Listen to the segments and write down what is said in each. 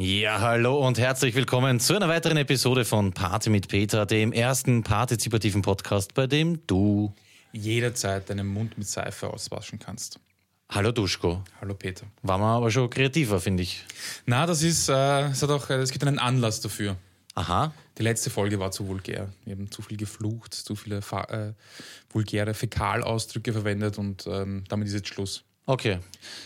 Ja, hallo und herzlich willkommen zu einer weiteren Episode von Party mit Peter, dem ersten partizipativen Podcast, bei dem du jederzeit deinen Mund mit Seife auswaschen kannst. Hallo Duschko. Hallo Peter. War man aber schon kreativer, finde ich. Na, das ist, äh, es hat auch, es gibt einen Anlass dafür. Aha. Die letzte Folge war zu vulgär. Wir haben zu viel geflucht, zu viele äh, vulgäre Fäkalausdrücke verwendet und ähm, damit ist jetzt Schluss. Okay.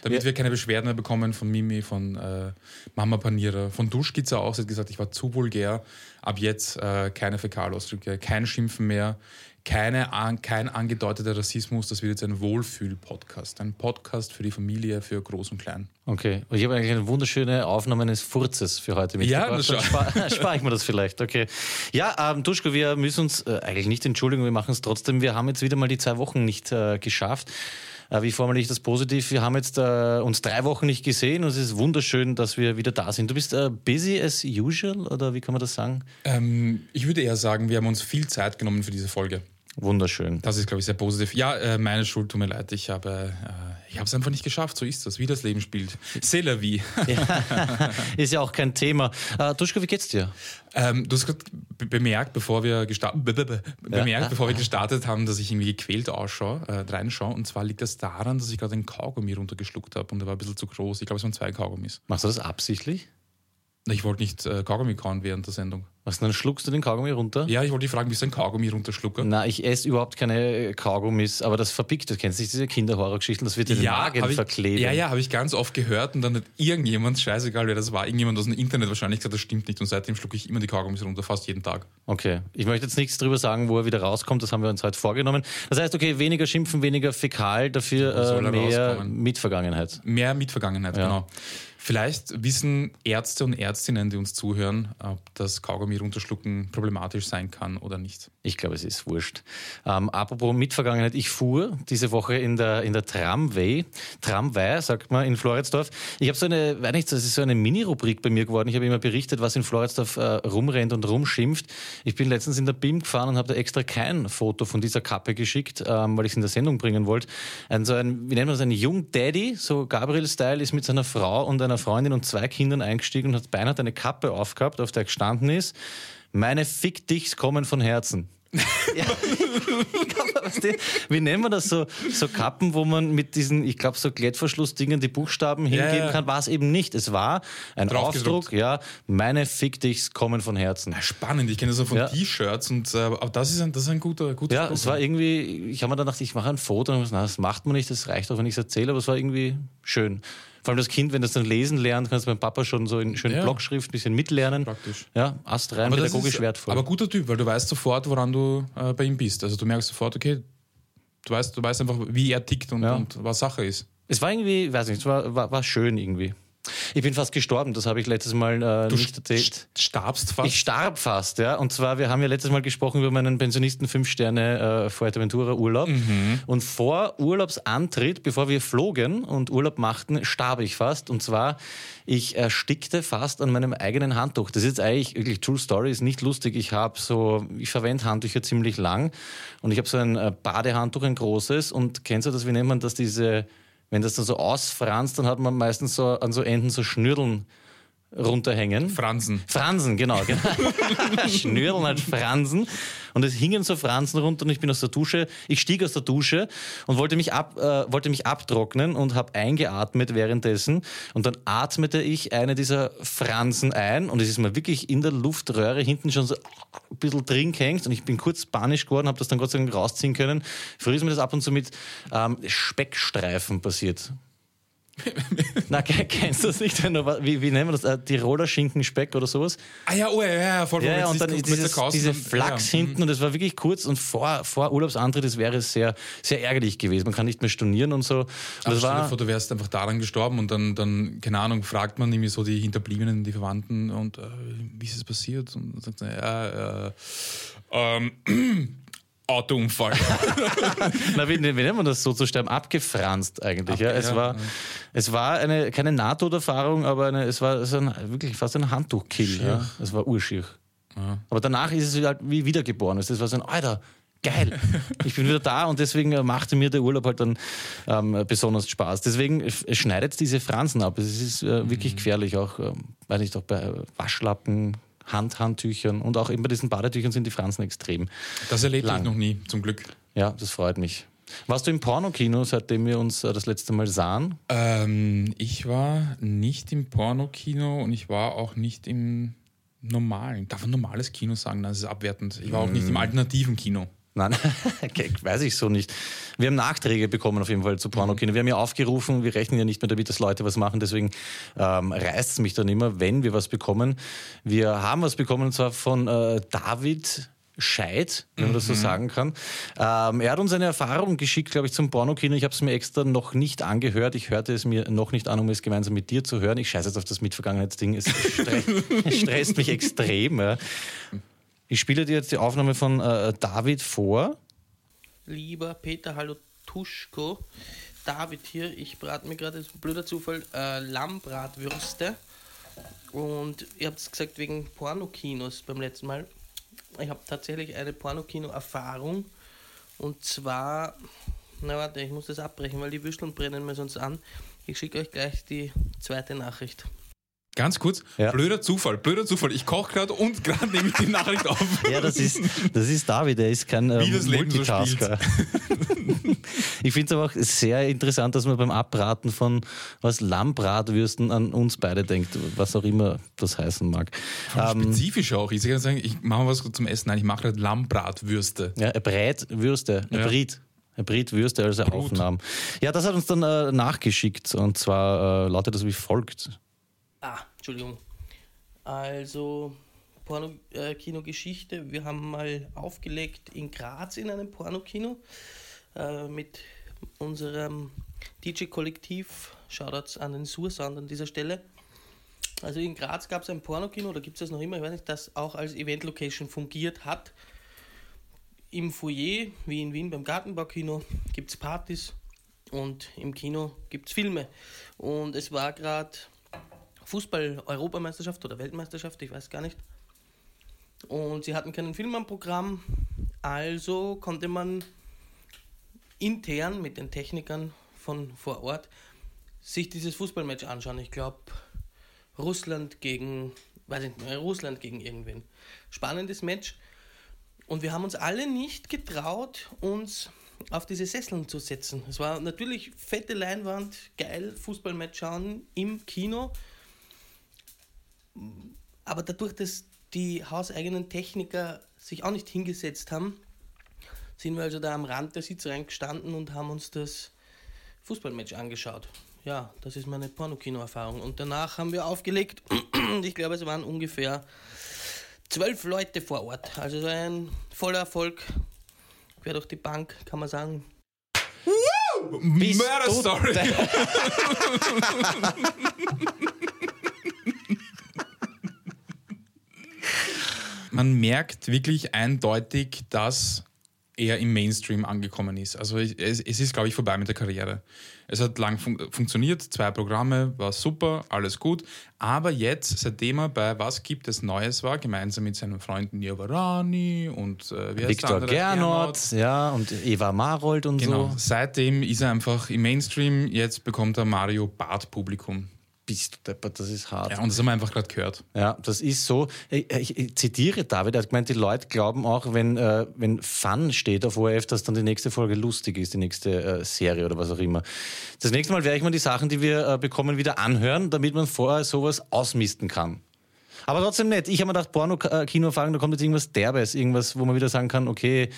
Damit Ja. wir keine Beschwerden mehr bekommen von Mimi, von äh, Mama Panierer, von Duschkizza auch. Sie hat gesagt, ich war zu vulgär. Ab jetzt äh, keine Fäkalausdrücke, kein Schimpfen mehr, keine, an, kein angedeuteter Rassismus. Das wird jetzt ein Wohlfühl-Podcast. Ein Podcast für die Familie, für Groß und Klein. Okay. Und ich habe eigentlich eine wunderschöne Aufnahme eines Furzes für heute mitgebracht. Ja, das schon. spare spar ich mir das vielleicht. Okay. Ja, ähm, Duschko, wir müssen uns äh, eigentlich nicht entschuldigen, wir machen es trotzdem. Wir haben jetzt wieder mal die zwei Wochen nicht äh, geschafft. Äh, wie formuliere ich das positiv? Wir haben jetzt äh, uns drei Wochen nicht gesehen und es ist wunderschön, dass wir wieder da sind. Du bist äh, busy as usual oder wie kann man das sagen? Ähm, ich würde eher sagen, wir haben uns viel Zeit genommen für diese Folge. Wunderschön. Das ist, glaube ich, sehr positiv. Ja, äh, meine Schuld, tut mir leid. Ich habe äh, ich habe es einfach nicht geschafft. So ist das, wie das Leben spielt. C'est la vie. Ist ja auch kein Thema. Äh, Duschko, wie geht's dir? Ähm, du hast gerade be- bemerkt, bevor wir gestartet, be be be bemerkt, Ja. bevor wir gestartet haben, dass ich irgendwie gequält ausschaue, äh, reinschaue. Und zwar liegt das daran, dass ich gerade einen Kaugummi runtergeschluckt habe und der war ein bisschen zu groß. Ich glaube, es waren zwei Kaugummis. Machst du das absichtlich? Ich wollte nicht äh, Kaugummi kauen während der Sendung. Was, dann schluckst du den Kaugummi runter? Ja, ich wollte dich fragen, wie so ein Kaugummi runterschlucke. Na, ich esse überhaupt keine Kaugummis, aber das verbickt. Du kennst nicht diese Kinderhorrorgeschichten, das wird dir den Magen hab ich, verkleben. ja, ja, habe ich ganz oft gehört und dann hat irgendjemand, scheißegal wer das war, irgendjemand aus dem Internet wahrscheinlich gesagt, das stimmt nicht und seitdem schlucke ich immer die Kaugummis runter, fast jeden Tag. Okay, ich möchte jetzt nichts drüber sagen, wo er wieder rauskommt, das haben wir uns heute vorgenommen. Das heißt, okay, weniger schimpfen, weniger fäkal, dafür äh, mehr rauskommen? Mitvergangenheit. Mehr Mitvergangenheit, Ja. genau. Vielleicht wissen Ärzte und Ärztinnen, die uns zuhören, ob das Kaugummi runterschlucken problematisch sein kann oder nicht. Ich glaube, es ist wurscht. Ähm, apropos Mitvergangenheit, ich fuhr diese Woche in der, in der Tramway, Tramway, sagt man, in Floridsdorf. Ich habe so eine, weiß nicht, das ist so eine Mini-Rubrik bei mir geworden. Ich habe immer berichtet, was in Floridsdorf äh, rumrennt und rumschimpft. Ich bin letztens in der BIM gefahren und habe da extra kein Foto von dieser Kappe geschickt, ähm, weil ich es in der Sendung bringen wollte. Ein, so ein, wie nennt man das, ein Jung Daddy, so Gabriel-Style, ist mit seiner Frau und einer Freundin und zwei Kindern eingestiegen und hat beinahe eine Kappe aufgehabt, auf der gestanden ist, meine Fick dichs kommen von Herzen. Ja. Wie nennen wir das so, so Kappen, wo man mit diesen, ich glaube, so Klettverschlussdingen die Buchstaben hingeben ja. kann? War es eben nicht. Es war ein. Aufdruck, ja, meine Fick dichs kommen von Herzen. Spannend, ich kenne das so von Ja. T-Shirts und äh, aber das ist ein, das ist ein guter, guter Ja, Spruch. es war irgendwie, ich habe mir dann gedacht, ich mache ein Foto und na, das macht man nicht, das reicht auch, wenn ich es erzähle, aber es war irgendwie schön. Vor allem das Kind, wenn das dann lesen lernt, kannst du beim Papa schon so in schönen Ja. Blockschrift ein bisschen mitlernen. Praktisch. Ja, astrein, aber, pädagogisch ist, wertvoll. aber guter Typ, weil du weißt sofort, woran du äh, bei ihm bist. Also du merkst sofort, okay, du weißt, du weißt einfach, wie er tickt und, Ja. und was Sache ist. Es war irgendwie, ich weiß nicht, es war, war, war schön irgendwie. Ich bin fast gestorben, das habe ich letztes Mal äh, Du nicht erzählt. st- starbst fast. Ich starb fast, ja. Und zwar, wir haben ja letztes Mal gesprochen über meinen Pensionisten 5 Sterne äh, Fuerteventura Urlaub. Und vor Urlaubsantritt, bevor wir flogen und Urlaub machten, starb ich fast. Und zwar, ich erstickte fast an meinem eigenen Handtuch. Das ist jetzt eigentlich wirklich True Story, ist nicht lustig. Ich habe so, ich verwende Handtücher ziemlich lang und ich habe so ein äh, Badehandtuch, ein großes. Und kennst du das, wie nennt man das, diese, wenn das dann so ausfranst, dann hat man meistens so an so Enden so Schnürdeln runterhängen. Fransen. Fransen, genau. genau. Schnürlen halt Fransen. Und es hingen so Fransen runter und ich bin aus der Dusche. Ich stieg aus der Dusche und wollte mich, ab, äh, wollte mich abtrocknen und habe eingeatmet währenddessen. Und dann atmete ich eine dieser Fransen ein und es ist mir wirklich in der Luftröhre hinten schon so ein bisschen drin gehängt und ich bin kurz panisch geworden, habe das dann Gott sei Dank rausziehen können. Früher ist mir das ab und zu mit ähm, Speckstreifen passiert. Na, ke- kennst du das nicht? Wie, wie nennen wir das? Äh, Tiroler Schinkenspeck oder sowas? Ah ja, oh ja, ja, voll Ja, und dann ist dieses, diese Flachs ja, hinten und es war wirklich kurz und vor, vor Urlaubsantritt, das wäre sehr, sehr ärgerlich gewesen. Man kann nicht mehr stornieren und so. Und Aber das stell dir war, vor, du wärst einfach daran gestorben und dann, dann, keine Ahnung, fragt man irgendwie so die Hinterbliebenen, die Verwandten und äh, wie ist es passiert? Und dann sagt er, ja, äh, ähm, Autounfall. na, wie, wie nennt man das so zu sterben? Abgefranst eigentlich. ja. Abge- Es ja, war, ja. es war eine, keine Nahtoderfahrung, aber eine, es war so ein, wirklich fast ein Handtuchkill. Ja. Es war urschier. Aber danach ist es halt wie wiedergeboren. Es war so ein, Alter, geil, ich bin wieder da und deswegen machte mir der Urlaub halt dann ähm, besonders Spaß. Deswegen es schneidet diese Fransen ab. Es ist äh, wirklich mhm. gefährlich, auch, äh, weiß nicht, auch bei Waschlappen, Handhandtüchern und auch eben bei diesen Badetüchern sind die Fransen extrem. Das erlebe ich noch nie, zum Glück. Ja, das freut mich. Warst du im Pornokino, seitdem wir uns äh, das letzte Mal sahen? Ähm, ich war nicht im Pornokino und ich war auch nicht im normalen. Darf man normales Kino sagen? Das ist abwertend. Ich war auch nicht im mm. alternativen Kino. Nein, weiß ich so nicht. Wir haben Nachträge bekommen auf jeden Fall zu Pornokino. Wir haben ja aufgerufen, wir rechnen ja nicht mehr damit, dass Leute was machen, deswegen ähm, reißt es mich dann immer, wenn wir was bekommen. Wir haben was bekommen und zwar von äh, David Scheid, wenn man das so mhm. sagen kann. Ähm, er hat uns eine Erfahrung geschickt, glaube ich, zum Pornokino. Ich habe es mir extra noch nicht angehört. Ich hörte es mir noch nicht an, um es gemeinsam mit dir zu hören. Ich scheiße jetzt auf das Mitvergangenheitsding. Es, stre es stresst mich extrem. Ja. Ich spiele dir jetzt die Aufnahme von äh, David vor. Lieber Peter, hallo Tuschko. David hier. Ich brate mir gerade, blöder Zufall, äh, Lammbratwürste. Und ihr habt es gesagt wegen Pornokinos beim letzten Mal ich habe tatsächlich eine Pornokino-Erfahrung. Und zwar, na warte, ich muss das abbrechen, weil die Würsteln brennen mir sonst an. Ich schicke euch gleich die zweite Nachricht. Ganz kurz, ja. blöder Zufall, blöder Zufall. Ich koche gerade und gerade nehme ich die Nachricht auf. Ja, das ist, das ist David, der ist kein ähm, Multitasker. So ich finde es aber auch sehr interessant, dass man beim Abraten von was Lammbratwürsten an uns beide denkt, was auch immer das heißen mag. Ähm, spezifisch auch. Ich kann sagen, ich mache was zum Essen. Nein, ich mache halt Lammbratwürste. Ja, Breitwürste, ja. Brit. Britwürste als Aufnahmen. Ja, das hat uns dann äh, nachgeschickt und zwar äh, lautet das wie folgt. Entschuldigung. Also, Porno-Kino-Geschichte. Äh, Wir haben mal aufgelegt in Graz in einem Pornokino äh, mit unserem DJ-Kollektiv. Shoutouts an den Sursound an dieser Stelle. Also in Graz gab es ein Pornokino, da gibt es das noch immer, ich weiß nicht, das auch als Event-Location fungiert hat. Im Foyer, wie in Wien beim Gartenbaukino, gibt es Partys und im Kino gibt es Filme. Und es war gerade Fußball-Europameisterschaft oder Weltmeisterschaft, ich weiß gar nicht. Und sie hatten keinen Film am Programm, also konnte man intern mit den Technikern von vor Ort sich dieses Fußballmatch anschauen. Ich glaube, Russland gegen, weiß ich nicht, Russland gegen irgendwen. Spannendes Match. Und wir haben uns alle nicht getraut, uns auf diese Sesseln zu setzen. Es war natürlich fette Leinwand, geil, Fußballmatch schauen im Kino. Aber dadurch, dass die hauseigenen Techniker sich auch nicht hingesetzt haben, sind wir also da am Rand der Sitzreihen gestanden und haben uns das Fußballmatch angeschaut. Ja, das ist meine Pornokino-Erfahrung. Und danach haben wir aufgelegt. ich glaube, es waren ungefähr zwölf Leute vor Ort. Also so ein voller Erfolg. Quer durch die Bank, kann man sagen. Murder man merkt wirklich eindeutig, dass er im Mainstream angekommen ist. Also es, es ist, glaube ich, vorbei mit der Karriere. Es hat lang fun funktioniert, zwei Programme, war super, alles gut. Aber jetzt, seitdem er bei Was gibt es Neues war, gemeinsam mit seinen Freunden Niavarani und äh, Viktor Gernot, ja, und Eva Marold und genau. so. Seitdem ist er einfach im Mainstream, jetzt bekommt er Mario Bart Publikum bist du deppert, das ist hart. Ja, und das haben wir einfach gerade gehört. Ja, das ist so. Ich, ich, ich, zitiere David, er hat gemeint, die Leute glauben auch, wenn, äh, wenn Fun steht auf ORF, dass dann die nächste Folge lustig ist, die nächste äh, Serie oder was auch immer. Das nächste Mal werde ich mal die Sachen, die wir äh, bekommen, wieder anhören, damit man vorher sowas ausmisten kann. Aber trotzdem nett. Ich habe mir gedacht, Porno-Kino-Erfahrung, da kommt jetzt irgendwas Derbes, irgendwas, wo man wieder sagen kann, okay,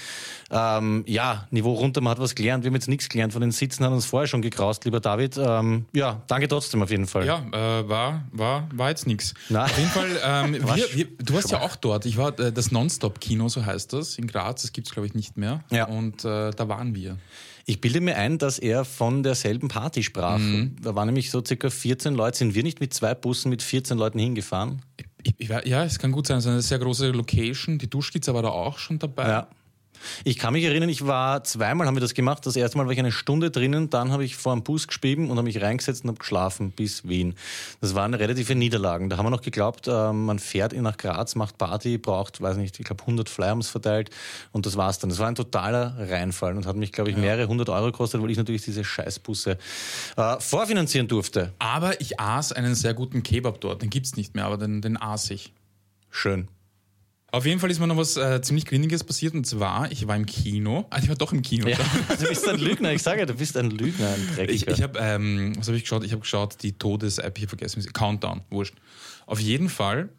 ähm, ja, Niveau runter, man hat was gelernt. Wir haben jetzt nichts gelernt von den Sitzen, haben uns vorher schon gekraust, lieber David. Ähm, ja, danke trotzdem auf jeden Fall. Ja, äh, war, war, war jetzt nichts. Auf jeden Fall, ähm, wir, wir, du warst ja auch dort. Ich war äh, das Nonstop-Kino, so heißt das, in Graz. Das gibt es, glaube ich, nicht mehr. Ja. Und äh, da waren wir. Ich bilde mir ein, dass er von derselben Party sprach. Mhm. Da waren nämlich so circa 14 Leute. Sind wir nicht mit zwei Bussen mit 14 Leuten hingefahren? Ich, ich, ja, es kann gut sein. Es ist eine sehr große Location. Die Duschkizze war da auch schon dabei. Ja. Ich kann mich erinnern, ich war zweimal haben wir das gemacht. Das erste Mal war ich eine Stunde drinnen, dann habe ich vor dem Bus geschrieben und habe mich reingesetzt und habe geschlafen bis Wien. Das waren relative Niederlagen. Da haben wir noch geglaubt, äh, man fährt nach Graz, macht Party, braucht, weiß nicht, ich glaube 100 Flyers verteilt und das war's dann. Das war ein totaler Reinfall und hat mich, glaube ich, mehrere hundert Euro gekostet, weil ich natürlich diese Scheißbusse äh, vorfinanzieren durfte. Aber ich aß einen sehr guten Kebab dort. Den gibt es nicht mehr, aber den, den aß ich. Schön. Auf jeden Fall ist mir noch was äh, ziemlich Griniges passiert und zwar, ich war im Kino. Ah, ich war doch im Kino. Ja, du bist ein Lügner, ich sage, du bist ein Lügner, ein Ich, Dreckiger. ich habe, ähm, was habe ich geschaut? Ich habe geschaut, die Todes-App, ich habe vergessen, Countdown, wurscht. Auf jeden Fall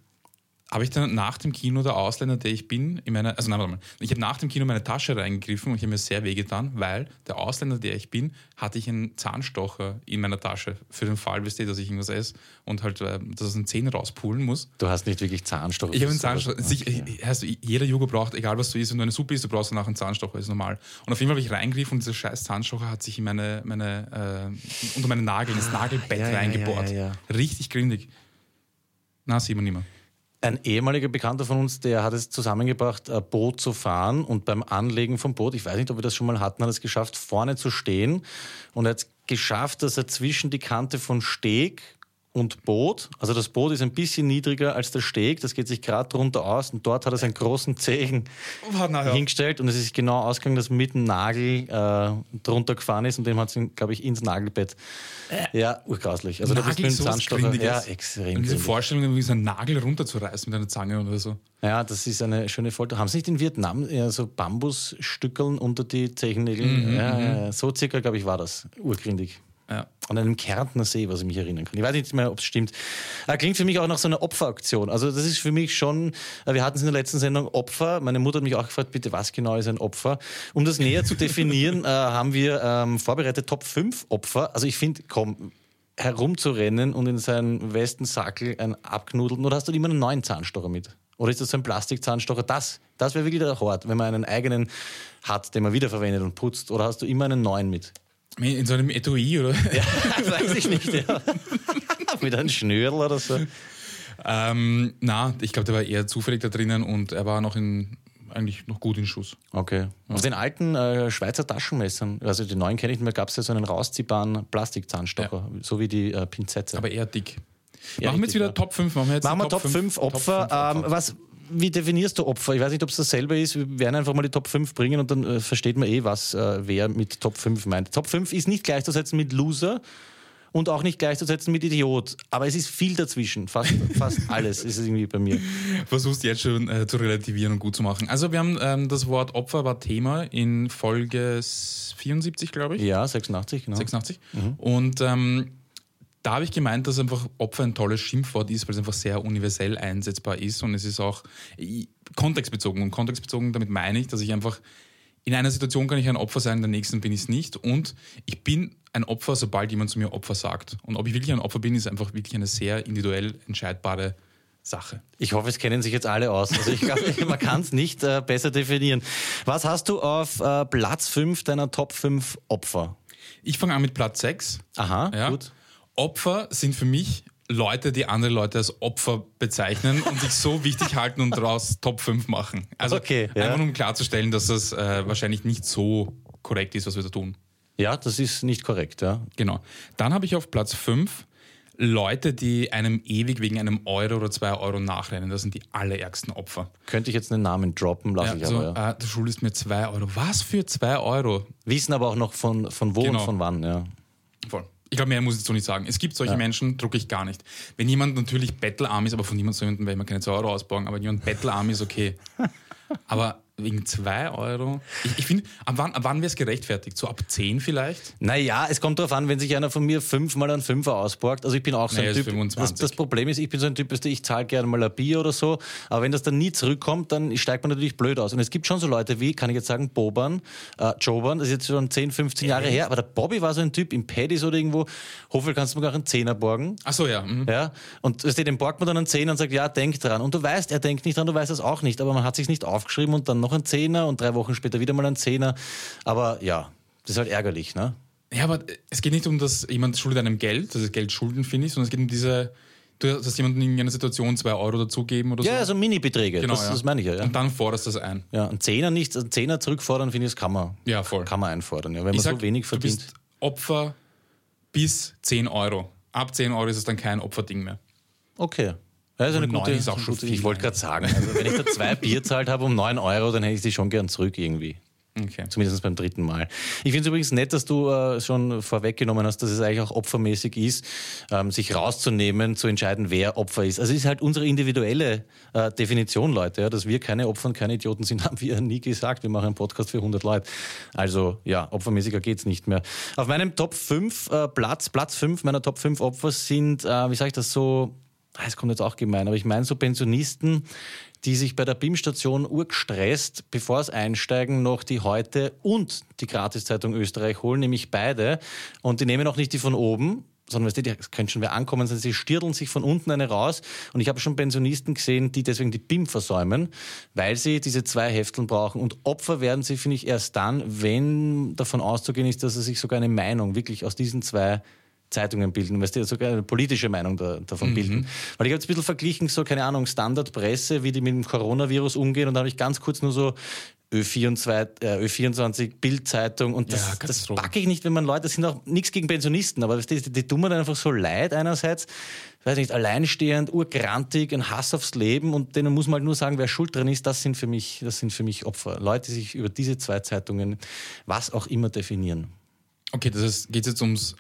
habe ich dann nach dem Kino der Ausländer, der ich bin, in meine, also nein, warte mal, ich habe nach dem Kino in meine Tasche reingegriffen und ich habe mir sehr wehgetan, weil der Ausländer, der ich bin, hatte ich einen Zahnstocher in meiner Tasche für den Fall, wisst ihr, dass ich irgendwas esse und halt, äh, dass es eine Zähne rauspulen muss. du hast nicht wirklich Zahnstocher. Ich habe einen. Zahnstocher. Sich, heißt, jeder Jugo braucht, egal was du isst, wenn du eine Suppe isst, du brauchst danach einen Zahnstocher, ist normal. Und auf jeden Fall habe ich reingegriffen und dieser scheiß Zahnstocher hat sich in meine, meine äh, unter meine Nagel, ins Nagelbett ja, ja, reingebohrt. ja, Richtig grindig. Na, sieht man nicht mehr. Ein ehemaliger Bekannter von uns, der hat es zusammengebracht, ein Boot zu fahren und beim Anlegen vom Boot, ich weiß nicht, ob wir das schon mal hatten, hat es geschafft, vorne zu stehen und er hat es geschafft, dass er zwischen die Kante von Steg und Boot, also das Boot ist ein bisschen niedriger als der Steg, das geht sich gerade drunter aus und dort hat er seinen großen Zehen Oh, ja. hingestellt und es ist genau ausgegangen, dass mit dem Nagel äh, drunter gefahren ist und dem hat es, glaube ich, ins Nagelbett. Ja, urgrauslich. Also da bist du mit dem sowas Zahnstocher. Ja, extrem. Und diese. Vorstellung, wie so einen Nagel runterzureißen mit einer Zange oder so. Ja, das ist eine schöne Folter. Haben Sie nicht in Vietnam eher so Bambusstückeln unter die Zechennägel? Mhm, ja, ja, ja, so circa, glaube ich, war das. Urgrindig. Ja. An einem Kärntner See, was ich mich erinnern kann. Ich weiß nicht mehr, ob es stimmt. Äh, klingt für mich auch nach so einer Opferaktion. Also das ist für mich schon, äh, wir hatten es in der letzten Sendung Opfer. Meine Mutter hat mich auch gefragt, bitte, was genau ist ein Opfer? Um das näher zu definieren, äh, haben wir ähm, vorbereitet Top 5 Opfer. Also ich finde, komm, herumzurennen und in seinen Westensackel ein abknudeln, oder hast du immer einen neuen Zahnstocher mit? Oder ist das so ein Plastikzahnstocher? Das, das wäre wirklich der Hort, wenn man einen eigenen hat, den man wiederverwendet und putzt. Oder hast du immer einen neuen mit? In so einem Etui oder? Ja, weiß ich nicht, ja. Mit einem Schnürl oder so. ähm, na, ich glaube, der war eher zufällig da drinnen und er war noch in, eigentlich noch gut in Schuss. Okay. Auf den alten äh, Schweizer Taschenmessern, also die neuen kenne ich nicht mehr, gab es ja so einen rausziehbaren Plastikzahnstocher, so wie die äh, Pinzette. Aber eher dick. Ja, machen wir jetzt wieder ja. Top 5. Machen wir, jetzt Machen wir die Top 5 Opfer. Top Ähm, was, wie definierst du Opfer? Ich weiß nicht, ob es dasselbe ist. Wir werden einfach mal die Top 5 bringen und dann äh, versteht man eh, was äh, wer mit Top 5 meint. Top 5 ist nicht gleichzusetzen mit Loser und auch nicht gleichzusetzen mit Idiot. Aber es ist viel dazwischen. Fast, fast alles ist es irgendwie bei mir. versuchst jetzt schon äh, zu relativieren und gut zu machen. Also wir haben ähm, das Wort Opfer war Thema in Folge 74, glaube ich. Ja, 86, genau. 86. Und ähm, da habe ich gemeint, dass einfach Opfer ein tolles Schimpfwort ist, weil es einfach sehr universell einsetzbar ist und es ist auch kontextbezogen. Und kontextbezogen, damit meine ich, dass ich einfach in einer Situation kann ich ein Opfer sein, in der nächsten bin ich es nicht. Und ich bin ein Opfer, sobald jemand zu mir Opfer sagt. Und ob ich wirklich ein Opfer bin, ist einfach wirklich eine sehr individuell entscheidbare Sache. Ich hoffe, es kennen sich jetzt alle aus. Also ich glaube, man kann es nicht äh, besser definieren. Was hast du auf äh, Platz 5 deiner Top 5 Opfer? Ich fange an mit Platz 6. Aha, Ja. gut. Opfer sind für mich Leute, die andere Leute als Opfer bezeichnen und sich so wichtig halten und daraus Top 5 machen. Also Okay, ja. einfach um klarzustellen, dass das äh, wahrscheinlich nicht so korrekt ist, was wir da tun. Ja, das ist nicht korrekt, ja. Genau. Dann habe ich auf Platz 5 Leute, die einem ewig wegen einem Euro oder zwei Euro nachrennen. Das sind die allerärgsten Opfer. Könnte ich jetzt einen Namen droppen, lasse Ja, ich so, aber, ja. äh, du schuldest mir zwei Euro. Was für zwei Euro? Wissen aber auch noch von, von wo Genau. und von wann, ja. Voll. Ich glaube, mehr muss ich so nicht sagen. Es gibt solche Menschen, drucke ich gar nicht. Wenn jemand natürlich bettelarm ist, aber von niemandem so jemandem werde ich mir keine 2 Euro ausbauen, aber wenn jemand bettelarm ist, okay. Aber wegen 2 Euro, ich, ich finde, ab wann, ab wann wäre es gerechtfertigt? So ab 10 vielleicht? Naja, es kommt darauf an, wenn sich einer von mir fünfmal einen Fünfer ausborgt. Also ich bin auch so ein ist Typ. 25. Das, das Problem ist, ich bin so ein Typ, ich zahle gerne mal ein Bier oder so, aber wenn das dann nie zurückkommt, dann steigt man natürlich blöd aus. Und es gibt schon so Leute wie, kann ich jetzt sagen, Boban, äh, Joban, das ist jetzt schon 10, 15 Jahre her, aber der Bobby war so ein Typ im Paddies oder irgendwo, hoffe, kannst du mir auch einen Zehner borgen. Ach so, ja. mhm. Ja, und weißt du, den borgt man dann einen Zehner und sagt, ja, denk dran. Und du weißt, er denkt nicht dran, du weißt es auch nicht, aber man hat sich nicht aufgeschrieben und dann noch ein Zehner und drei Wochen später wieder mal ein Zehner. Aber ja, das ist halt ärgerlich, ne? Ja, aber es geht nicht um, dass jemand schuldet einem Geld, das ist Geld schulden, finde ich, sondern es geht um diese, Du hast jemanden in einer Situation zwei Euro dazugeben oder so. Ja, also Mini-Beträge, Genau, das, ja. das meine ich ja. ja. Und dann forderst du das ein. Ja, ein Zehner nicht, ein Zehner zurückfordern, finde ich, das kann man, Ja, voll. kann man einfordern. Ja. Wenn man Ich sag, so wenig du verdient. bist Opfer bis 10 Euro. Ab 10 Euro ist es dann kein Opferding mehr. Okay. Ja, ist eine gute, ist auch schon viel Ich wollte gerade sagen, also wenn ich da zwei Bier zahlt habe um 9 Euro, dann hätte ich sie schon gern zurück irgendwie. Okay. Zumindest beim dritten Mal. Ich finde es übrigens nett, dass du äh, schon vorweggenommen hast, dass es eigentlich auch opfermäßig ist, ähm, sich rauszunehmen, zu entscheiden, wer Opfer ist. Also es ist halt unsere individuelle äh, Definition, Leute. Ja, dass wir keine Opfer und keine Idioten sind, haben wir nie gesagt. Wir machen einen Podcast für 100 Leute. Also ja, opfermäßiger geht's nicht mehr. Auf meinem Top 5 äh, Platz, Platz 5 meiner Top 5 Opfer sind, äh, wie sage ich das so, es kommt jetzt auch gemein, aber ich meine so Pensionisten, die sich bei der BIM-Station urgestresst, bevor es einsteigen, noch die heute und die Gratiszeitung Österreich holen, nämlich beide. Und die nehmen auch nicht die von oben, sondern weißt du, die können schon wer ankommen, sondern sie stirdeln sich von unten eine raus. Und ich habe schon Pensionisten gesehen, die deswegen die BIM versäumen, weil sie diese zwei Hefteln brauchen. Und Opfer werden sie, finde ich, erst dann, wenn davon auszugehen ist, dass sie sich sogar eine Meinung wirklich aus diesen zwei Zeitungen bilden, weißt du, sogar eine politische Meinung da, davon bilden. Weil ich habe jetzt ein bisschen verglichen, so, keine Ahnung, Standardpresse, wie die mit dem Coronavirus umgehen und da habe ich ganz kurz nur so Ö24, äh, Ö24 Bildzeitung und Ja, das, das Katastrophe. packe ich nicht, wenn man Leute, das sind auch nichts gegen Pensionisten, aber du, die, die tun mir dann einfach so leid einerseits, weiß nicht, alleinstehend, urgrantig, ein Hass aufs Leben und denen muss man halt nur sagen, wer schuld dran ist, das sind für mich, das sind für mich Opfer. Leute, die sich über diese zwei Zeitungen was auch immer definieren. Okay, das heißt, geht es jetzt ums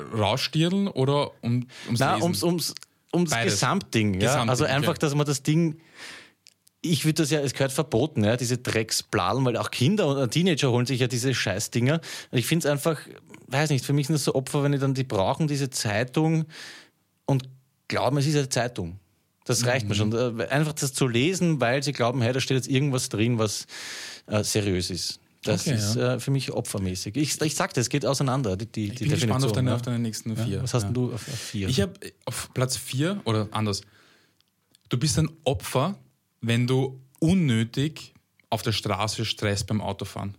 Rausstirlen oder um, ums Na, Lesen? ums, ums, ums Beides. Gesamtding. Ja? Gesamtding, also okay. einfach, dass man das Ding. Ich würde das ja, es gehört verboten, ja, diese Drecksbladen, weil auch Kinder und Teenager holen sich ja diese Scheißdinger. Und ich finde es einfach, weiß nicht, für mich sind das so Opfer, wenn die dann, die brauchen diese Zeitung und glauben, es ist eine Zeitung. Das reicht mir Mhm. schon. Äh, Einfach das zu lesen, weil sie glauben, hey, da steht jetzt irgendwas drin, was äh, seriös ist. Das Okay, ist äh, für mich opfermäßig. Ich, ich sagte, es geht auseinander, die, die, ich bin gespannt auf deine, ja. auf deine nächsten vier. Was hast Ja. du auf, vier? Ich habe auf Platz 4 oder anders. Du bist ein Opfer, wenn du unnötig auf der Straße Stress beim Autofahren.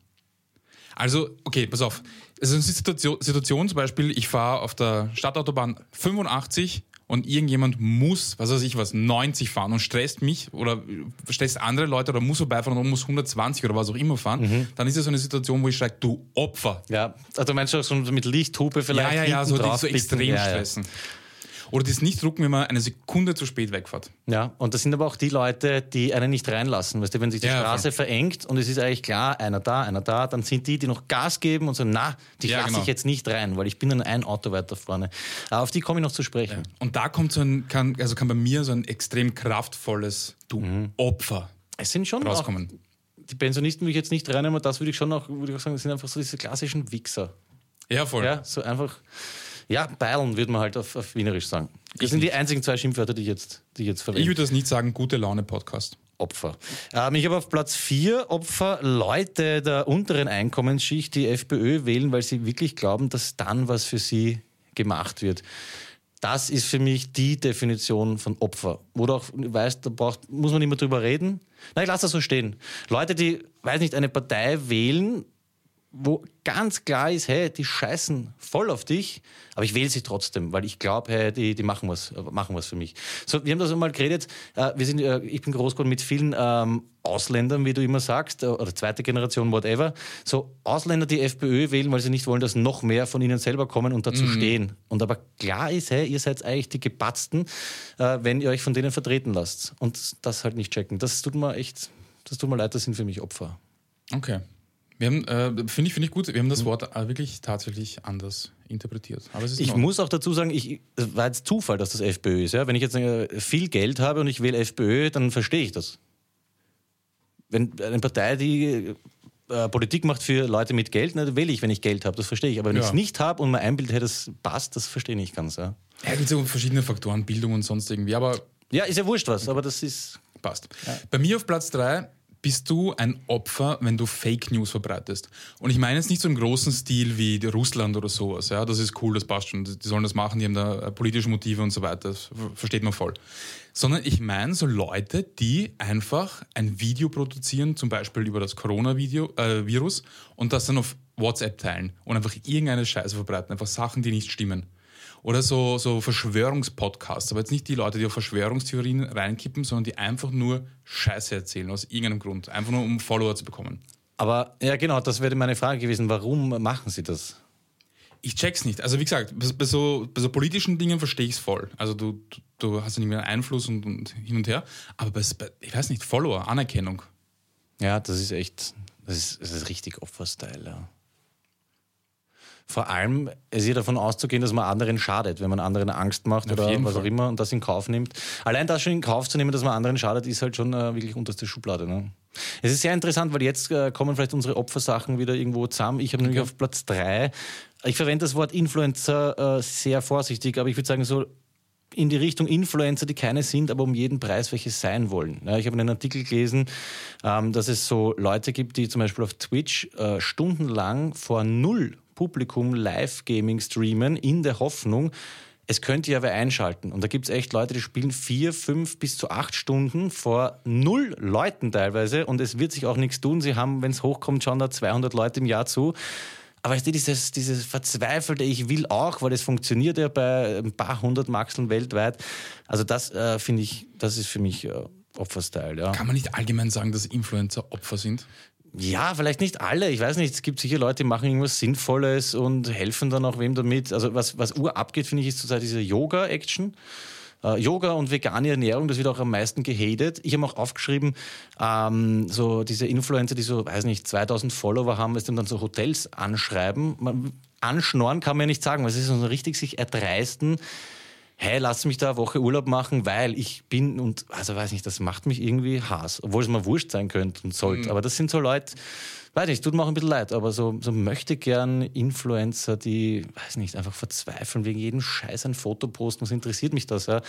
Also, okay, pass auf. Es ist eine Situation, Situation zum Beispiel, ich fahre auf der Stadtautobahn 85 und irgendjemand muss, was weiß ich was, 90 fahren und stresst mich oder stresst andere Leute oder muss vorbeifahren oder muss 120 oder was auch immer fahren, Mhm. dann ist es so eine Situation, wo ich sage, du Opfer, Ja, also du meinst schon so mit Lichthupe vielleicht? ja, ja, ja, so, drauf so extrem ja, ja. Oder das nicht drucken, wenn man eine Sekunde zu spät wegfährt. Ja, und das sind aber auch die Leute, die einen nicht reinlassen. Weißt du, wenn sich die Ja, Straße verengt und es ist eigentlich klar, einer da, einer da, dann sind die, die noch Gas geben und sagen, na, die Ja, lasse genau. ich jetzt nicht rein, weil ich bin dann ein Auto weiter vorne. Aber auf die komme ich noch zu sprechen. Und da kommt so ein, kann, also kann bei mir so ein extrem kraftvolles Du Mhm. Opfer Es sind schon auch, rauskommen. die Pensionisten will ich jetzt nicht reinnehmen, aber das würde ich schon auch, würde ich auch sagen, das sind einfach so diese klassischen Wichser. Ja, voll. Ja, so einfach, ja, beilen würde man halt auf, auf Wienerisch sagen. Das Ich sind die nicht. einzigen zwei Schimpfwörter, die ich jetzt, die ich jetzt verwende. Ich würde das nicht sagen, gute Laune Podcast. Opfer. Ähm, ich habe auf Platz 4 Opfer Leute der unteren Einkommensschicht, die FPÖ wählen, weil sie wirklich glauben, dass dann was für sie gemacht wird. Das ist für mich die Definition von Opfer. Wo du auch weißt, da braucht, muss man nicht mehr drüber reden. Nein, ich lasse das so stehen. Leute, die, weiß nicht, eine Partei wählen, wo ganz klar ist, hey, die scheißen voll auf dich, aber ich wähle sie trotzdem, weil ich glaube, hey, die, die machen was, machen was für mich. So, wir haben das einmal geredet. Äh, wir sind, äh, ich bin groß geworden mit vielen ähm, Ausländern, wie du immer sagst, äh, oder zweite Generation, whatever. So Ausländer, die FPÖ wählen, weil sie nicht wollen, dass noch mehr von ihnen selber kommen und dazu stehen. Und aber klar ist, hey, ihr seid eigentlich die Gepatzten, äh, wenn ihr euch von denen vertreten lasst. Und das halt nicht checken. Das tut mir echt, das tut mir leid, das sind für mich Opfer. Okay. Wir haben, äh, finde ich, finde ich gut, wir haben das Wort äh, wirklich tatsächlich anders interpretiert. Es Ich muss auch dazu sagen, ich, es war jetzt Zufall, dass das FPÖ ist. Ja? Wenn ich jetzt äh, viel Geld habe und ich wähle FPÖ, dann verstehe ich das. Wenn eine Partei, die äh, Politik macht für Leute mit Geld, ne, dann wähle ich, wenn ich Geld habe, das verstehe ich. Aber wenn Ja. ich es nicht habe und mein Einbild hätte, das passt, das verstehe ich nicht ganz. Ja, Ja, es gibt so verschiedene Faktoren, Bildung und sonst irgendwie, aber ja ist ja wurscht was, aber das ist. passt. Bei mir auf Platz 3 bist du ein Opfer, wenn du Fake News verbreitest. Und ich meine jetzt nicht so im großen Stil wie Russland oder sowas. Ja, das ist cool, das passt schon. Die sollen das machen, die haben da äh, politische Motive und so weiter. Das ver- versteht man voll. Sondern ich meine so Leute, die einfach ein Video produzieren, zum Beispiel über das Coronavirus äh, und das dann auf WhatsApp teilen und einfach irgendeine Scheiße verbreiten, einfach Sachen, die nicht stimmen. Oder so, so Verschwörungspodcasts, aber jetzt nicht die Leute, die auf Verschwörungstheorien reinkippen, sondern die einfach nur Scheiße erzählen, aus irgendeinem Grund. Einfach nur, um Follower zu bekommen. Aber ja, genau, das wäre meine Frage gewesen. Warum machen Sie das? Ich check's nicht. Also wie gesagt, bei so, bei so politischen Dingen verstehe ich es voll. Also du, du, hast ja nicht mehr Einfluss und, und hin und her. Aber bei, bei, ich weiß nicht, Follower, Anerkennung. Ja, das ist echt, das ist, das ist richtig Opferstyle. Ja. Vor allem ist ja davon auszugehen, dass man anderen schadet, wenn man anderen Angst macht Auf oder was Fall. auch immer und das in Kauf nimmt. Allein das schon in Kauf zu nehmen, dass man anderen schadet, ist halt schon äh, wirklich unterste Schublade. Ne? Es ist sehr interessant, weil jetzt äh, kommen vielleicht unsere Opfersachen wieder irgendwo zusammen. Ich habe nämlich auf Platz drei. Ich verwende das Wort Influencer äh, sehr vorsichtig, aber ich würde sagen so in die Richtung Influencer, die keine sind, aber um jeden Preis welche sein wollen. Ja, ich habe einen Artikel gelesen, ähm, dass es so Leute gibt, die zum Beispiel auf Twitch äh, stundenlang vor null Publikum Live-Gaming streamen, in der Hoffnung, es könnte ja wer einschalten. Und da gibt es echt Leute, die spielen vier, fünf bis zu acht Stunden vor null Leuten teilweise und es wird sich auch nichts tun. Sie haben, wenn es hochkommt, schon da 200 Leute im Jahr zu. Aber weißt du, dieses, dieses verzweifelte, ich will auch, weil es funktioniert ja bei ein paar hundert Maxeln weltweit. Also das äh, finde ich, das ist für mich äh, Opferstyle, ja. Kann man nicht allgemein sagen, dass Influencer Opfer sind? Ja, vielleicht nicht alle. Ich weiß nicht, es gibt sicher Leute, die machen irgendwas Sinnvolles und helfen dann auch wem damit. Also was, was Ur abgeht, finde ich, ist zurzeit diese Yoga-Action. Äh, Yoga und vegane Ernährung, das wird auch am meisten gehatet. Ich habe auch aufgeschrieben, ähm, so diese Influencer, die so, weiß nicht, 2000 Follower haben, es dann so Hotels anschreiben. Man, anschnorren kann man ja nicht sagen, weil es ist so richtig sich erdreisten. Hey, lass mich da eine Woche Urlaub machen, weil ich bin und, also weiß nicht, das macht mich irgendwie Hass, obwohl es mir wurscht sein könnte und sollte. Aber das sind so Leute, weiß nicht, tut mir auch ein bisschen leid, aber so, so möchte gern Influencer, die, weiß nicht, einfach verzweifeln wegen jedem Scheiß ein Foto posten, was interessiert mich das, ja?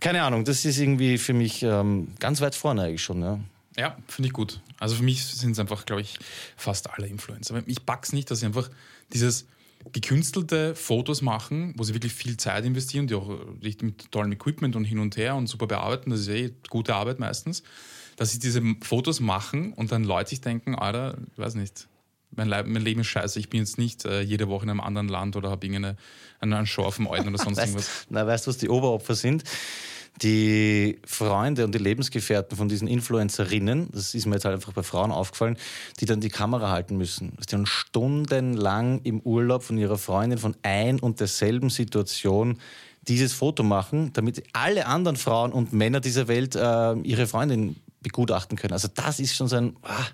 Keine Ahnung, das ist irgendwie für mich ähm, ganz weit vorne eigentlich schon, ja. Ja, finde ich gut. Also für mich sind es einfach, glaube ich, fast alle Influencer. Ich pack's nicht, dass sie einfach dieses gekünstelte Fotos machen, wo sie wirklich viel Zeit investieren, die auch richtig mit tollem Equipment und hin und her und super bearbeiten, das ist eh gute Arbeit meistens, dass sie diese Fotos machen und dann Leute sich denken, Alter, ich weiß nicht, mein, Leib, mein Leben ist scheiße, ich bin jetzt nicht äh, jede Woche in einem anderen Land oder habe irgendeine eine Show auf dem Alten oder sonst irgendwas. Weißt, na, weißt du, was die Oberopfer sind? Die Freunde und die Lebensgefährten von diesen Influencerinnen, das ist mir jetzt halt einfach bei Frauen aufgefallen, die dann die Kamera halten müssen. Die dann stundenlang im Urlaub von ihrer Freundin von ein und derselben Situation dieses Foto machen, damit alle anderen Frauen und Männer dieser Welt äh, ihre Freundin begutachten können. Also das ist schon so ein... Ah,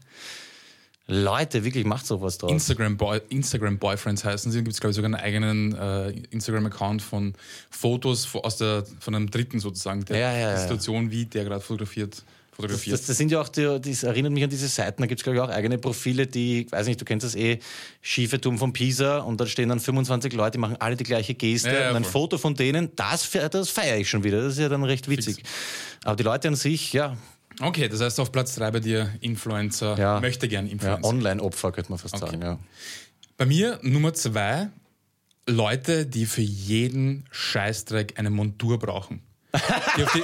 Leute, wirklich macht sowas draus. Instagram, Boy, Instagram Boyfriends heißen sie. Da gibt es, glaube ich, sogar einen eigenen äh, Instagram-Account von Fotos von, aus der, von einem Dritten sozusagen, der Ja, ja, Situation, wie der gerade fotografiert. fotografiert. Das, das sind ja auch, die, das erinnert mich an diese Seiten, da gibt es, glaube ich, auch eigene Profile, die, ich weiß nicht, du kennst das eh, Schiefetum von Pisa und da stehen dann 25 Leute, die machen alle die gleiche Geste Ja, ja, und ein voll. Foto von denen, das, das feiere ich schon wieder, das ist ja dann recht witzig. Aber die Leute an sich, ja, okay, das heißt auf Platz 3 bei dir Influencer, Ja. möchte gern ja Influencer. Online-Opfer, könnte man fast sagen, ja. bei mir Nummer 2, Leute, die für jeden Scheißdreck eine Montur brauchen. Die auf die,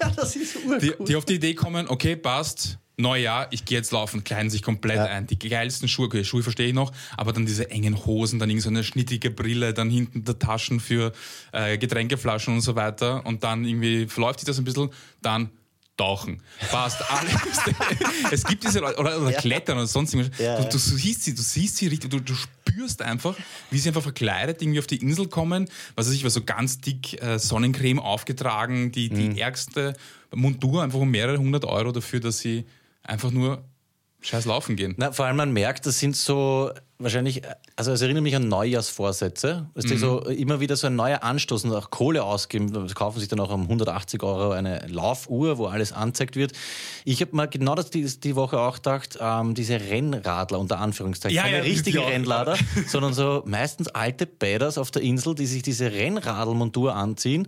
Ja, das ist die, die auf die Idee kommen, okay, passt, Neujahr, ich gehe jetzt laufen, kleiden sich komplett Ja. ein. Die geilsten Schuhe, okay, Schuhe verstehe ich noch, aber dann diese engen Hosen, dann irgend so eine schnittige Brille, dann hinten der Taschen für äh, Getränkeflaschen und so weiter und dann irgendwie verläuft sich das ein bisschen, dann tauchen. Passt alles. es gibt diese Leute, oder, oder Klettern oder sonst irgendwas. Ja, du, ja. du siehst sie, du siehst sie richtig, du, du spürst einfach, wie sie einfach verkleidet irgendwie auf die Insel kommen. Was weiß ich, war so ganz dick äh, Sonnencreme aufgetragen, die, die Mhm. ärgste Montur, einfach um mehrere hundert Euro dafür, dass sie einfach nur scheiß laufen gehen. Na, vor allem man merkt, das sind so wahrscheinlich, also es erinnert mich an Neujahrsvorsätze. Weißt du, Mhm. so immer wieder so ein neuer Anstoß und auch Kohle ausgeben. Da kaufen sich dann auch um 180 Euro eine Laufuhr, wo alles anzeigt wird. Ich habe mal genau das die, die Woche auch gedacht, ähm, diese Rennradler unter Anführungszeichen. Ja, Keine ja, richtige. Rennlader, sondern so meistens alte Bäders auf der Insel, die sich diese Rennradlmontur anziehen.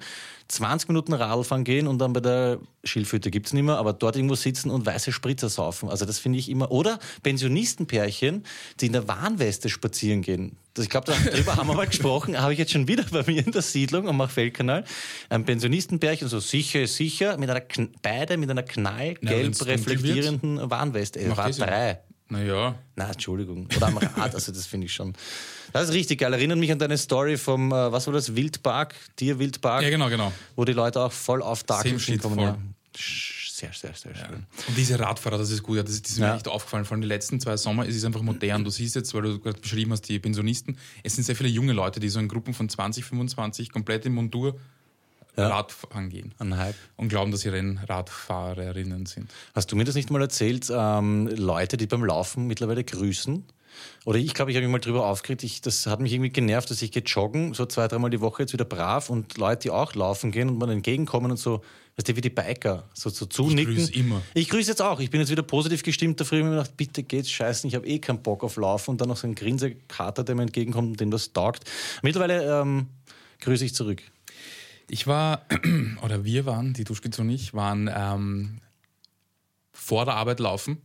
20 Minuten Radl fahren gehen und dann bei der Schilfhütte gibt's nicht mehr, aber dort irgendwo sitzen und weiße Spritzer saufen. Also das finde ich immer. Oder Pensionistenpärchen, die in der Warnweste spazieren gehen. Das, ich glaube, darüber haben wir mal gesprochen, habe ich jetzt schon wieder bei mir in der Siedlung am Machfeldkanal. Ein Pensionistenpärchen, so sicher ist sicher, mit einer, Kn- beide mit einer Na, knallgelb wird, reflektierenden Warnweste. War eh Sinn. drei. Naja. Na, Entschuldigung. Oder am Rad, also das finde ich schon. Das ist richtig geil. Erinnert mich an deine Story vom, äh, was war das, Wildpark, Tierwildpark, Ja, genau, genau. wo die Leute auch voll auf Dark kommen. voll. Ja. Sehr, sehr, sehr schön. Und diese Radfahrer, das ist gut, ja, das ist, das ist mir Ja. echt aufgefallen. Vor allem die letzten zwei Sommer es ist einfach modern. Du siehst jetzt, weil du gerade beschrieben hast, die Pensionisten, es sind sehr viele junge Leute, die so in Gruppen von 20, 25 komplett in Montur Ja. Radfahren gehen Ein Hype. und glauben, dass sie Rennradfahrerinnen sind. Hast du mir das nicht mal erzählt? Ähm, Leute, die beim Laufen mittlerweile grüßen. Oder ich glaube, ich habe mich mal drüber aufgeregt. Ich, das hat mich irgendwie genervt, dass ich gehe joggen, so zwei, dreimal die Woche jetzt wieder brav und Leute, die auch laufen gehen und man entgegenkommen und so, weißt du, wie die Biker, so, so zunicken. grüß immer. Ich grüße jetzt auch. Ich bin jetzt wieder positiv gestimmt. Da früher habe ich mir gedacht, bitte geht's scheißen, ich habe eh keinen Bock auf Laufen und dann noch so ein Grinsekater, der mir entgegenkommt und dem das taugt. Mittlerweile ähm, grüße ich zurück. Ich war, oder wir waren, die Duschkids und ich, waren ähm, vor der Arbeit laufen.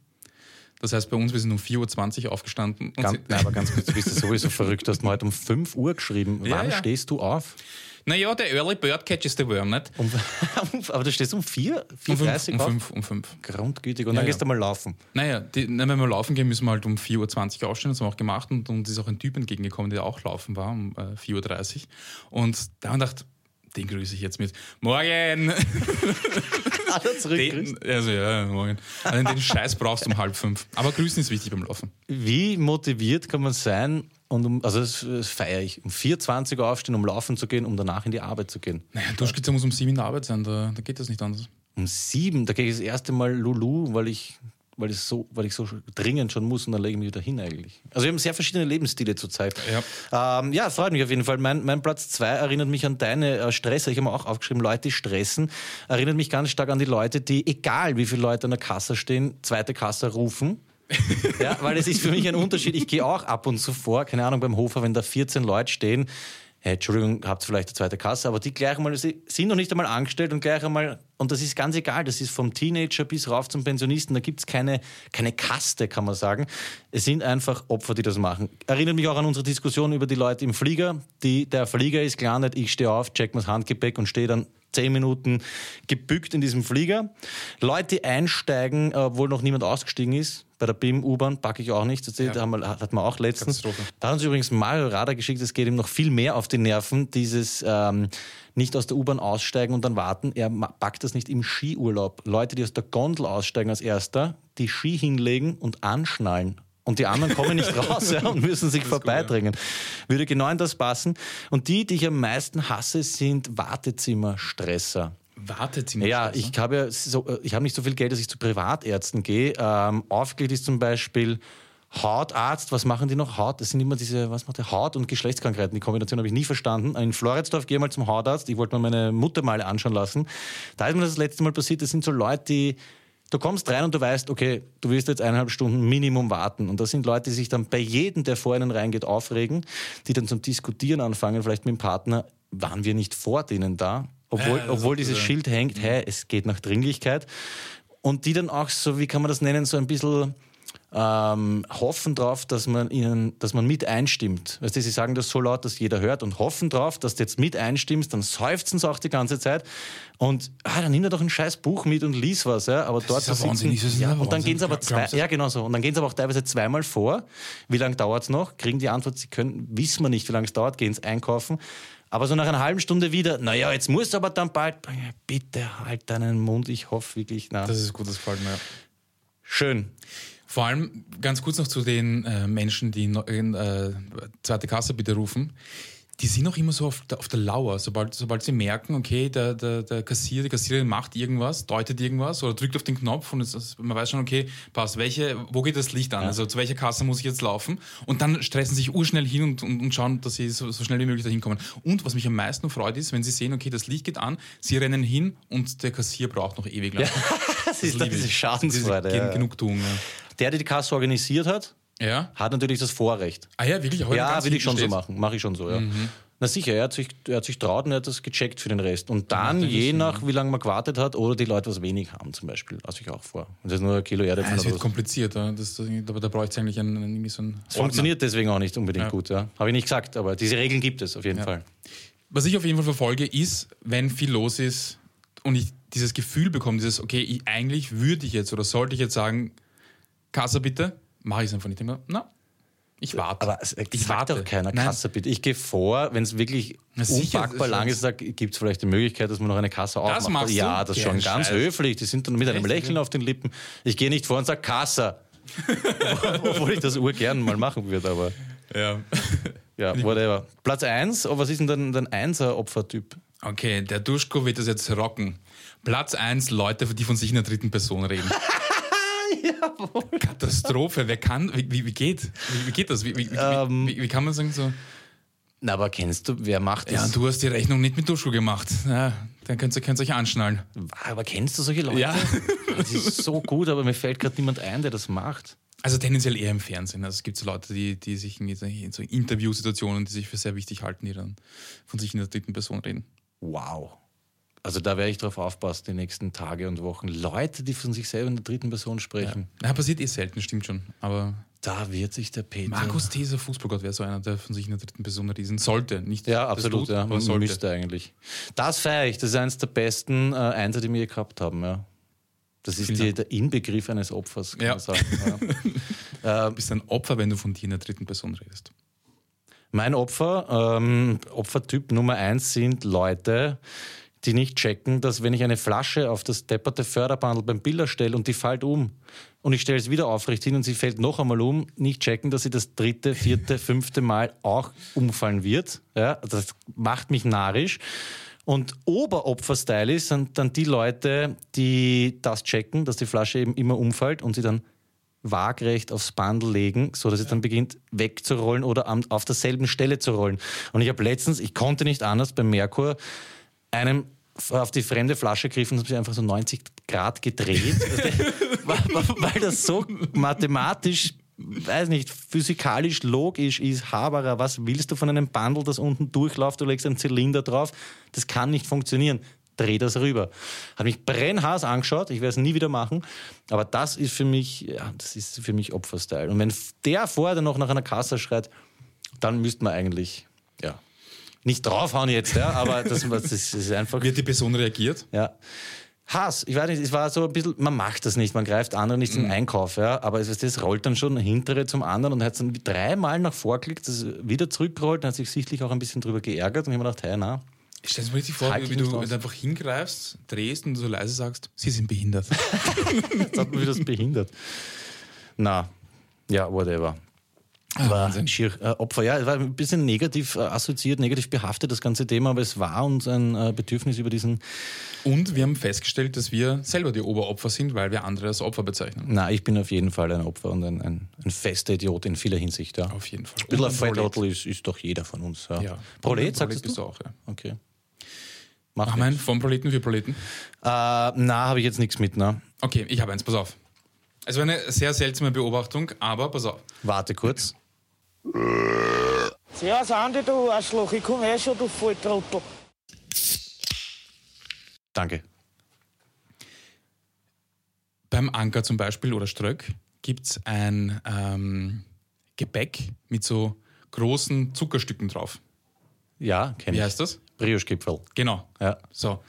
Das heißt, bei uns, wir sind um 4.20 Uhr aufgestanden. Ganz, nein, aber ganz kurz, du bist sowieso verrückt. Du hast mir heute um 5 Uhr geschrieben. Ja, Wann ja. stehst du auf? naja, der Early Bird catches the worm, nicht? Um, aber du stehst um 4? Um 5, 4.30 um auf? 5, um 5. Grundgütig. Und Ja, dann gehst du mal laufen. Naja, die, na, wenn wir laufen gehen, müssen wir halt um 4.20 Uhr aufstehen. Das haben wir auch gemacht. Und uns ist auch ein Typ entgegengekommen, der auch laufen war, um äh, 4.30 Uhr. Und da haben wir gedacht, den grüße ich jetzt mit Morgen! Alle zurück. Den, also ja, morgen. Also den Scheiß brauchst du um halb fünf. Aber grüßen ist wichtig beim Laufen. Wie motiviert kann man sein, und um, also das, das feiere ich, um 4.20 Uhr aufstehen, um laufen zu gehen, um danach in die Arbeit zu gehen. Naja, Duschkizza muss um sieben in der Arbeit sein, da, da geht das nicht anders. Um 7, da gehe ich das erste Mal Lulu, weil ich, weil ich, so, weil ich so dringend schon muss und dann lege ich mich wieder hin eigentlich. Also wir haben sehr verschiedene Lebensstile zurzeit. Ja, ähm, ja freut mich auf jeden Fall. Mein, mein Platz 2 erinnert mich an deine äh, Stresser. Ich habe mir auch aufgeschrieben, Leute, stressen. Erinnert mich ganz stark an die Leute, die, egal wie viele Leute an der Kasse stehen, zweite Kasse rufen. ja, weil es ist für mich ein Unterschied. Ich gehe auch ab und zu vor, keine Ahnung, beim Hofer, wenn da 14 Leute stehen, hey, Entschuldigung, habt ihr vielleicht eine zweite Kasse, aber die gleich einmal, sie sind noch nicht einmal angestellt und gleich einmal, und das ist ganz egal, das ist vom Teenager bis rauf zum Pensionisten, da gibt es keine, keine Kaste, kann man sagen. Es sind einfach Opfer, die das machen. Erinnert mich auch an unsere Diskussion über die Leute im Flieger. Die, der Flieger ist gelandet, ich stehe auf, check mir das Handgepäck und stehe dann zehn Minuten gebückt in diesem Flieger. Leute, die einsteigen, äh, obwohl noch niemand ausgestiegen ist. Bei der BIM U-Bahn packe ich auch nicht. Das da haben wir, hat man auch letztens. Da hat uns übrigens Mario Radar geschickt, es geht ihm noch viel mehr auf die Nerven, dieses ähm, nicht aus der U-Bahn aussteigen und dann warten. Er packt das nicht im Skiurlaub. Leute, die aus der Gondel aussteigen als erster, die Ski hinlegen und anschnallen. Und die anderen kommen nicht raus ja, und müssen sich vorbeidrängen. Würde genau in das passen. Und die, die ich am meisten hasse, sind Wartezimmerstresser. Wartezimmer. Ja, ich habe ja so, äh, ich habe nicht so viel Geld, dass ich zu Privatärzten gehe. Ähm, aufgelegt ist zum Beispiel Hautarzt. Was machen die noch? Haut, das sind immer diese, was macht der? Haut- und Geschlechtskrankheiten. Die Kombination habe ich nie verstanden. In Floridsdorf gehe ich mal zum Hautarzt. Ich wollte mir meine Mutter mal anschauen lassen. Da ist mir das, das letzte Mal passiert. Das sind so Leute, die Du kommst rein und du weißt, okay, du wirst jetzt eineinhalb Stunden Minimum warten. Und das sind Leute, die sich dann bei jedem, der vor ihnen reingeht, aufregen, die dann zum Diskutieren anfangen, vielleicht mit dem Partner, waren wir nicht vor denen da? Obwohl, Ja, das obwohl dieses so. Schild hängt, hey, es geht nach Dringlichkeit. Und die dann auch so, wie kann man das nennen, so ein bisschen ähm, hoffen drauf, dass man ihnen, dass man mit einstimmt. Weißt du, sie sagen das so laut, dass jeder hört und hoffen drauf, dass du jetzt mit einstimmst, dann seufzen sie auch die ganze Zeit. Und ah, dann nimm dir doch ein scheiß Buch mit und lies was, ja. Aber dort ist ja sitzen, das ist ja, und dann gehen sie aber zwei, ja genau so, und dann gehen sie aber auch teilweise zweimal vor. Wie lange dauert es noch? Kriegen die Antwort, sie können, wissen wir nicht, wie lange es dauert, gehen sie einkaufen. Aber so nach einer halben Stunde wieder, naja, jetzt musst du aber dann bald, bitte halt deinen Mund, ich hoffe wirklich, na. Das ist gut, das gefällt mir. ja. Schön. Vor allem ganz kurz noch zu den äh, Menschen, die in, äh, zweite Kasse bitte rufen. Die sind auch immer so auf der, auf der Lauer. Sobald, sobald sie merken, okay, der, der, der Kassier, die Kassiererin macht irgendwas, deutet irgendwas oder drückt auf den Knopf und es, man weiß schon, okay, passt, welche, wo geht das Licht an? Also zu welcher Kasse muss ich jetzt laufen? Und dann stressen sich urschnell hin und, und, und schauen, dass sie so, so schnell wie möglich dahin kommen. Und was mich am meisten freut, ist, wenn sie sehen, okay, das Licht geht an, sie rennen hin und der Kassier braucht noch ewig lang. Das ist dann liebe diese. Schadensfreude. Diese ja. Genugtuung. Der, der die Kasse organisiert hat, Ja. ja? hat natürlich das Vorrecht. Ah ja, wirklich? Heute Ja, will ich schon hinten so steht. machen. Mache ich schon so, ja. Na sicher, er hat, sich, er hat sich traut und er hat das gecheckt für den Rest. Und dann, er je das, nach, wie lange man gewartet hat, oder die Leute was wenig haben zum Beispiel, lasse ich auch vor. Und das ist nur ein Kilo Erde. Ja, es wird was. kompliziert, ja. das, das, aber da braucht es eigentlich einen, einen, so einen Es funktioniert deswegen auch nicht unbedingt Ja. gut, ja. Habe ich nicht gesagt, aber diese Regeln gibt es auf jeden Fall. Was ich auf jeden Fall verfolge, ist, wenn viel los ist und ich dieses Gefühl bekomme, dieses, okay, ich, eigentlich würde ich jetzt oder sollte ich jetzt sagen, Kassa bitte, mache ich es einfach nicht. Ich mir, na, ich warte. Aber es ich sagt doch keiner Nein. Kasse bitte. Ich gehe vor, wenn es wirklich unpackbar das lang ist- ist, gibt es vielleicht die Möglichkeit, dass man noch eine Kasse aufmacht. machst du? Ja, das Ja, schon ganz Scheiß. höflich. Die sind dann mit einem Echt? Lächeln auf den Lippen. Ich gehe nicht vor und sage Kasse. Obwohl ich das urgern mal machen würde, aber Ja. ja, whatever. Platz 1, was ist denn dein, dein Einser-Opfertyp? Okay, der Duschko wird das jetzt rocken. Platz 1, Leute, die von sich in der dritten Person reden. Katastrophe. Wer kann, wie, wie, wie geht? Wie, wie geht das? Wie, wie, Ähm. wie, kann man sagen so? Na, aber kennst du, wer macht Ja, das? du hast die Rechnung nicht mit Duschko gemacht. Ja, dann könnt ihr, könnt euch anschnallen. aber kennst du solche Leute? Ja. Das ist so gut, aber mir fällt gerade niemand ein, der das macht. Also tendenziell eher im Fernsehen. Also es gibt so Leute, die, die sich in so Interviewsituationen, die sich für sehr wichtig halten, die dann von sich in der dritten Person reden. Wow. Also da werde ich drauf aufpassen die nächsten Tage und Wochen. Leute, die von sich selber in der dritten Person sprechen. Ja, passiert eh selten, stimmt schon. Aber Da wird sich der Peter. Markus Theser, Fußballgott, wäre so einer, der von sich in der dritten Person reden sollte. Nicht Ja, absolut. tut, ja. Man sollte. müsste eigentlich. Das feiere ich. Das ist eines der besten äh, Einser, die wir gehabt haben. Ja. Das ist die, der Inbegriff eines Opfers, kann Ja. man sagen. Ja. Du bist ein Opfer, wenn du von dir in der dritten Person redest. Mein Opfer, ähm, Opfertyp Nummer eins sind Leute, die nicht checken, dass wenn ich eine Flasche auf das depperte Förderbandel beim Biller stelle und die fällt um und ich stelle es wieder aufrecht hin und sie fällt noch einmal um, nicht checken, dass sie das dritte, vierte, fünfte Mal auch umfallen wird. Ja, das macht mich narrisch. Und Oberopfer-Style ist sind dann die Leute, die das checken, dass die Flasche eben immer umfällt und sie dann waagrecht aufs Bandel legen, so dass es dann beginnt wegzurollen oder auf derselben Stelle zu rollen. Und ich habe letztens, ich konnte nicht anders beim Merkur, einem auf die fremde Flasche gegriffen und habe sie einfach so 90 Grad gedreht, weil, das so mathematisch, weiß nicht, physikalisch logisch ist. Haberer, was willst du von einem Bandel, das unten durchläuft, du legst einen Zylinder drauf? Das kann nicht funktionieren. Dreh das rüber. Hat mich brennhaß angeschaut, ich werde es nie wieder machen, aber das ist für mich, ja, das ist für mich Opferstyle. Und wenn der vorher dann noch nach einer Kasse schreit, dann müsste man eigentlich, ja, nicht draufhauen jetzt, ja, aber das, das ist einfach. Wird die Person reagiert? Ja. Hass, ich weiß nicht, es war so ein bisschen, man macht das nicht, man greift andere nicht zum Einkauf, ja, aber es, das rollt dann schon hintere zum anderen und hat es dann dreimal nach vorgelegt, das wieder zurückgerollt und hat sich sichtlich auch ein bisschen drüber geärgert und ich habe mir gedacht, hey, na, Stell dir mal richtig vor, Halt wie du einfach hingreifst, drehst und so leise sagst, sie sind behindert. jetzt hat man wieder das behindert. Na, ja, whatever. Ah, War Wahnsinn. schier, äh, Opfer, ja, es war ein bisschen negativ äh, assoziiert, negativ behaftet, das ganze Thema, aber es war uns ein äh, Bedürfnis über diesen. Und wir haben festgestellt, dass wir selber die Oberopfer sind, weil wir andere als Opfer bezeichnen. Na, ich bin auf jeden Fall ein Opfer und ein, ein, ein fester Idiot in vieler Hinsicht, ja. Auf jeden Fall. Ein bisschen Prolet. Fettottel ist, ist doch jeder von uns. Ja. Ja. Prolet, sagst bist du? auch, ja. Okay. Mach Ach nix. mein, vom Proleten für Proleten. Äh, na, habe ich jetzt nichts mit, ne? Okay, ich habe eins, pass auf. Es war eine sehr seltsame Beobachtung, aber pass auf. Warte kurz. Servus Andi, du Arschloch, ich komm her schon, du Volltrottel. Danke. Beim Anker zum Beispiel oder Ströck gibt es ein ähm, Gebäck mit so großen Zuckerstücken drauf. Ja, kenne Wie ich. heißt das? Brioche-Gipfel. Genau. Ja. So.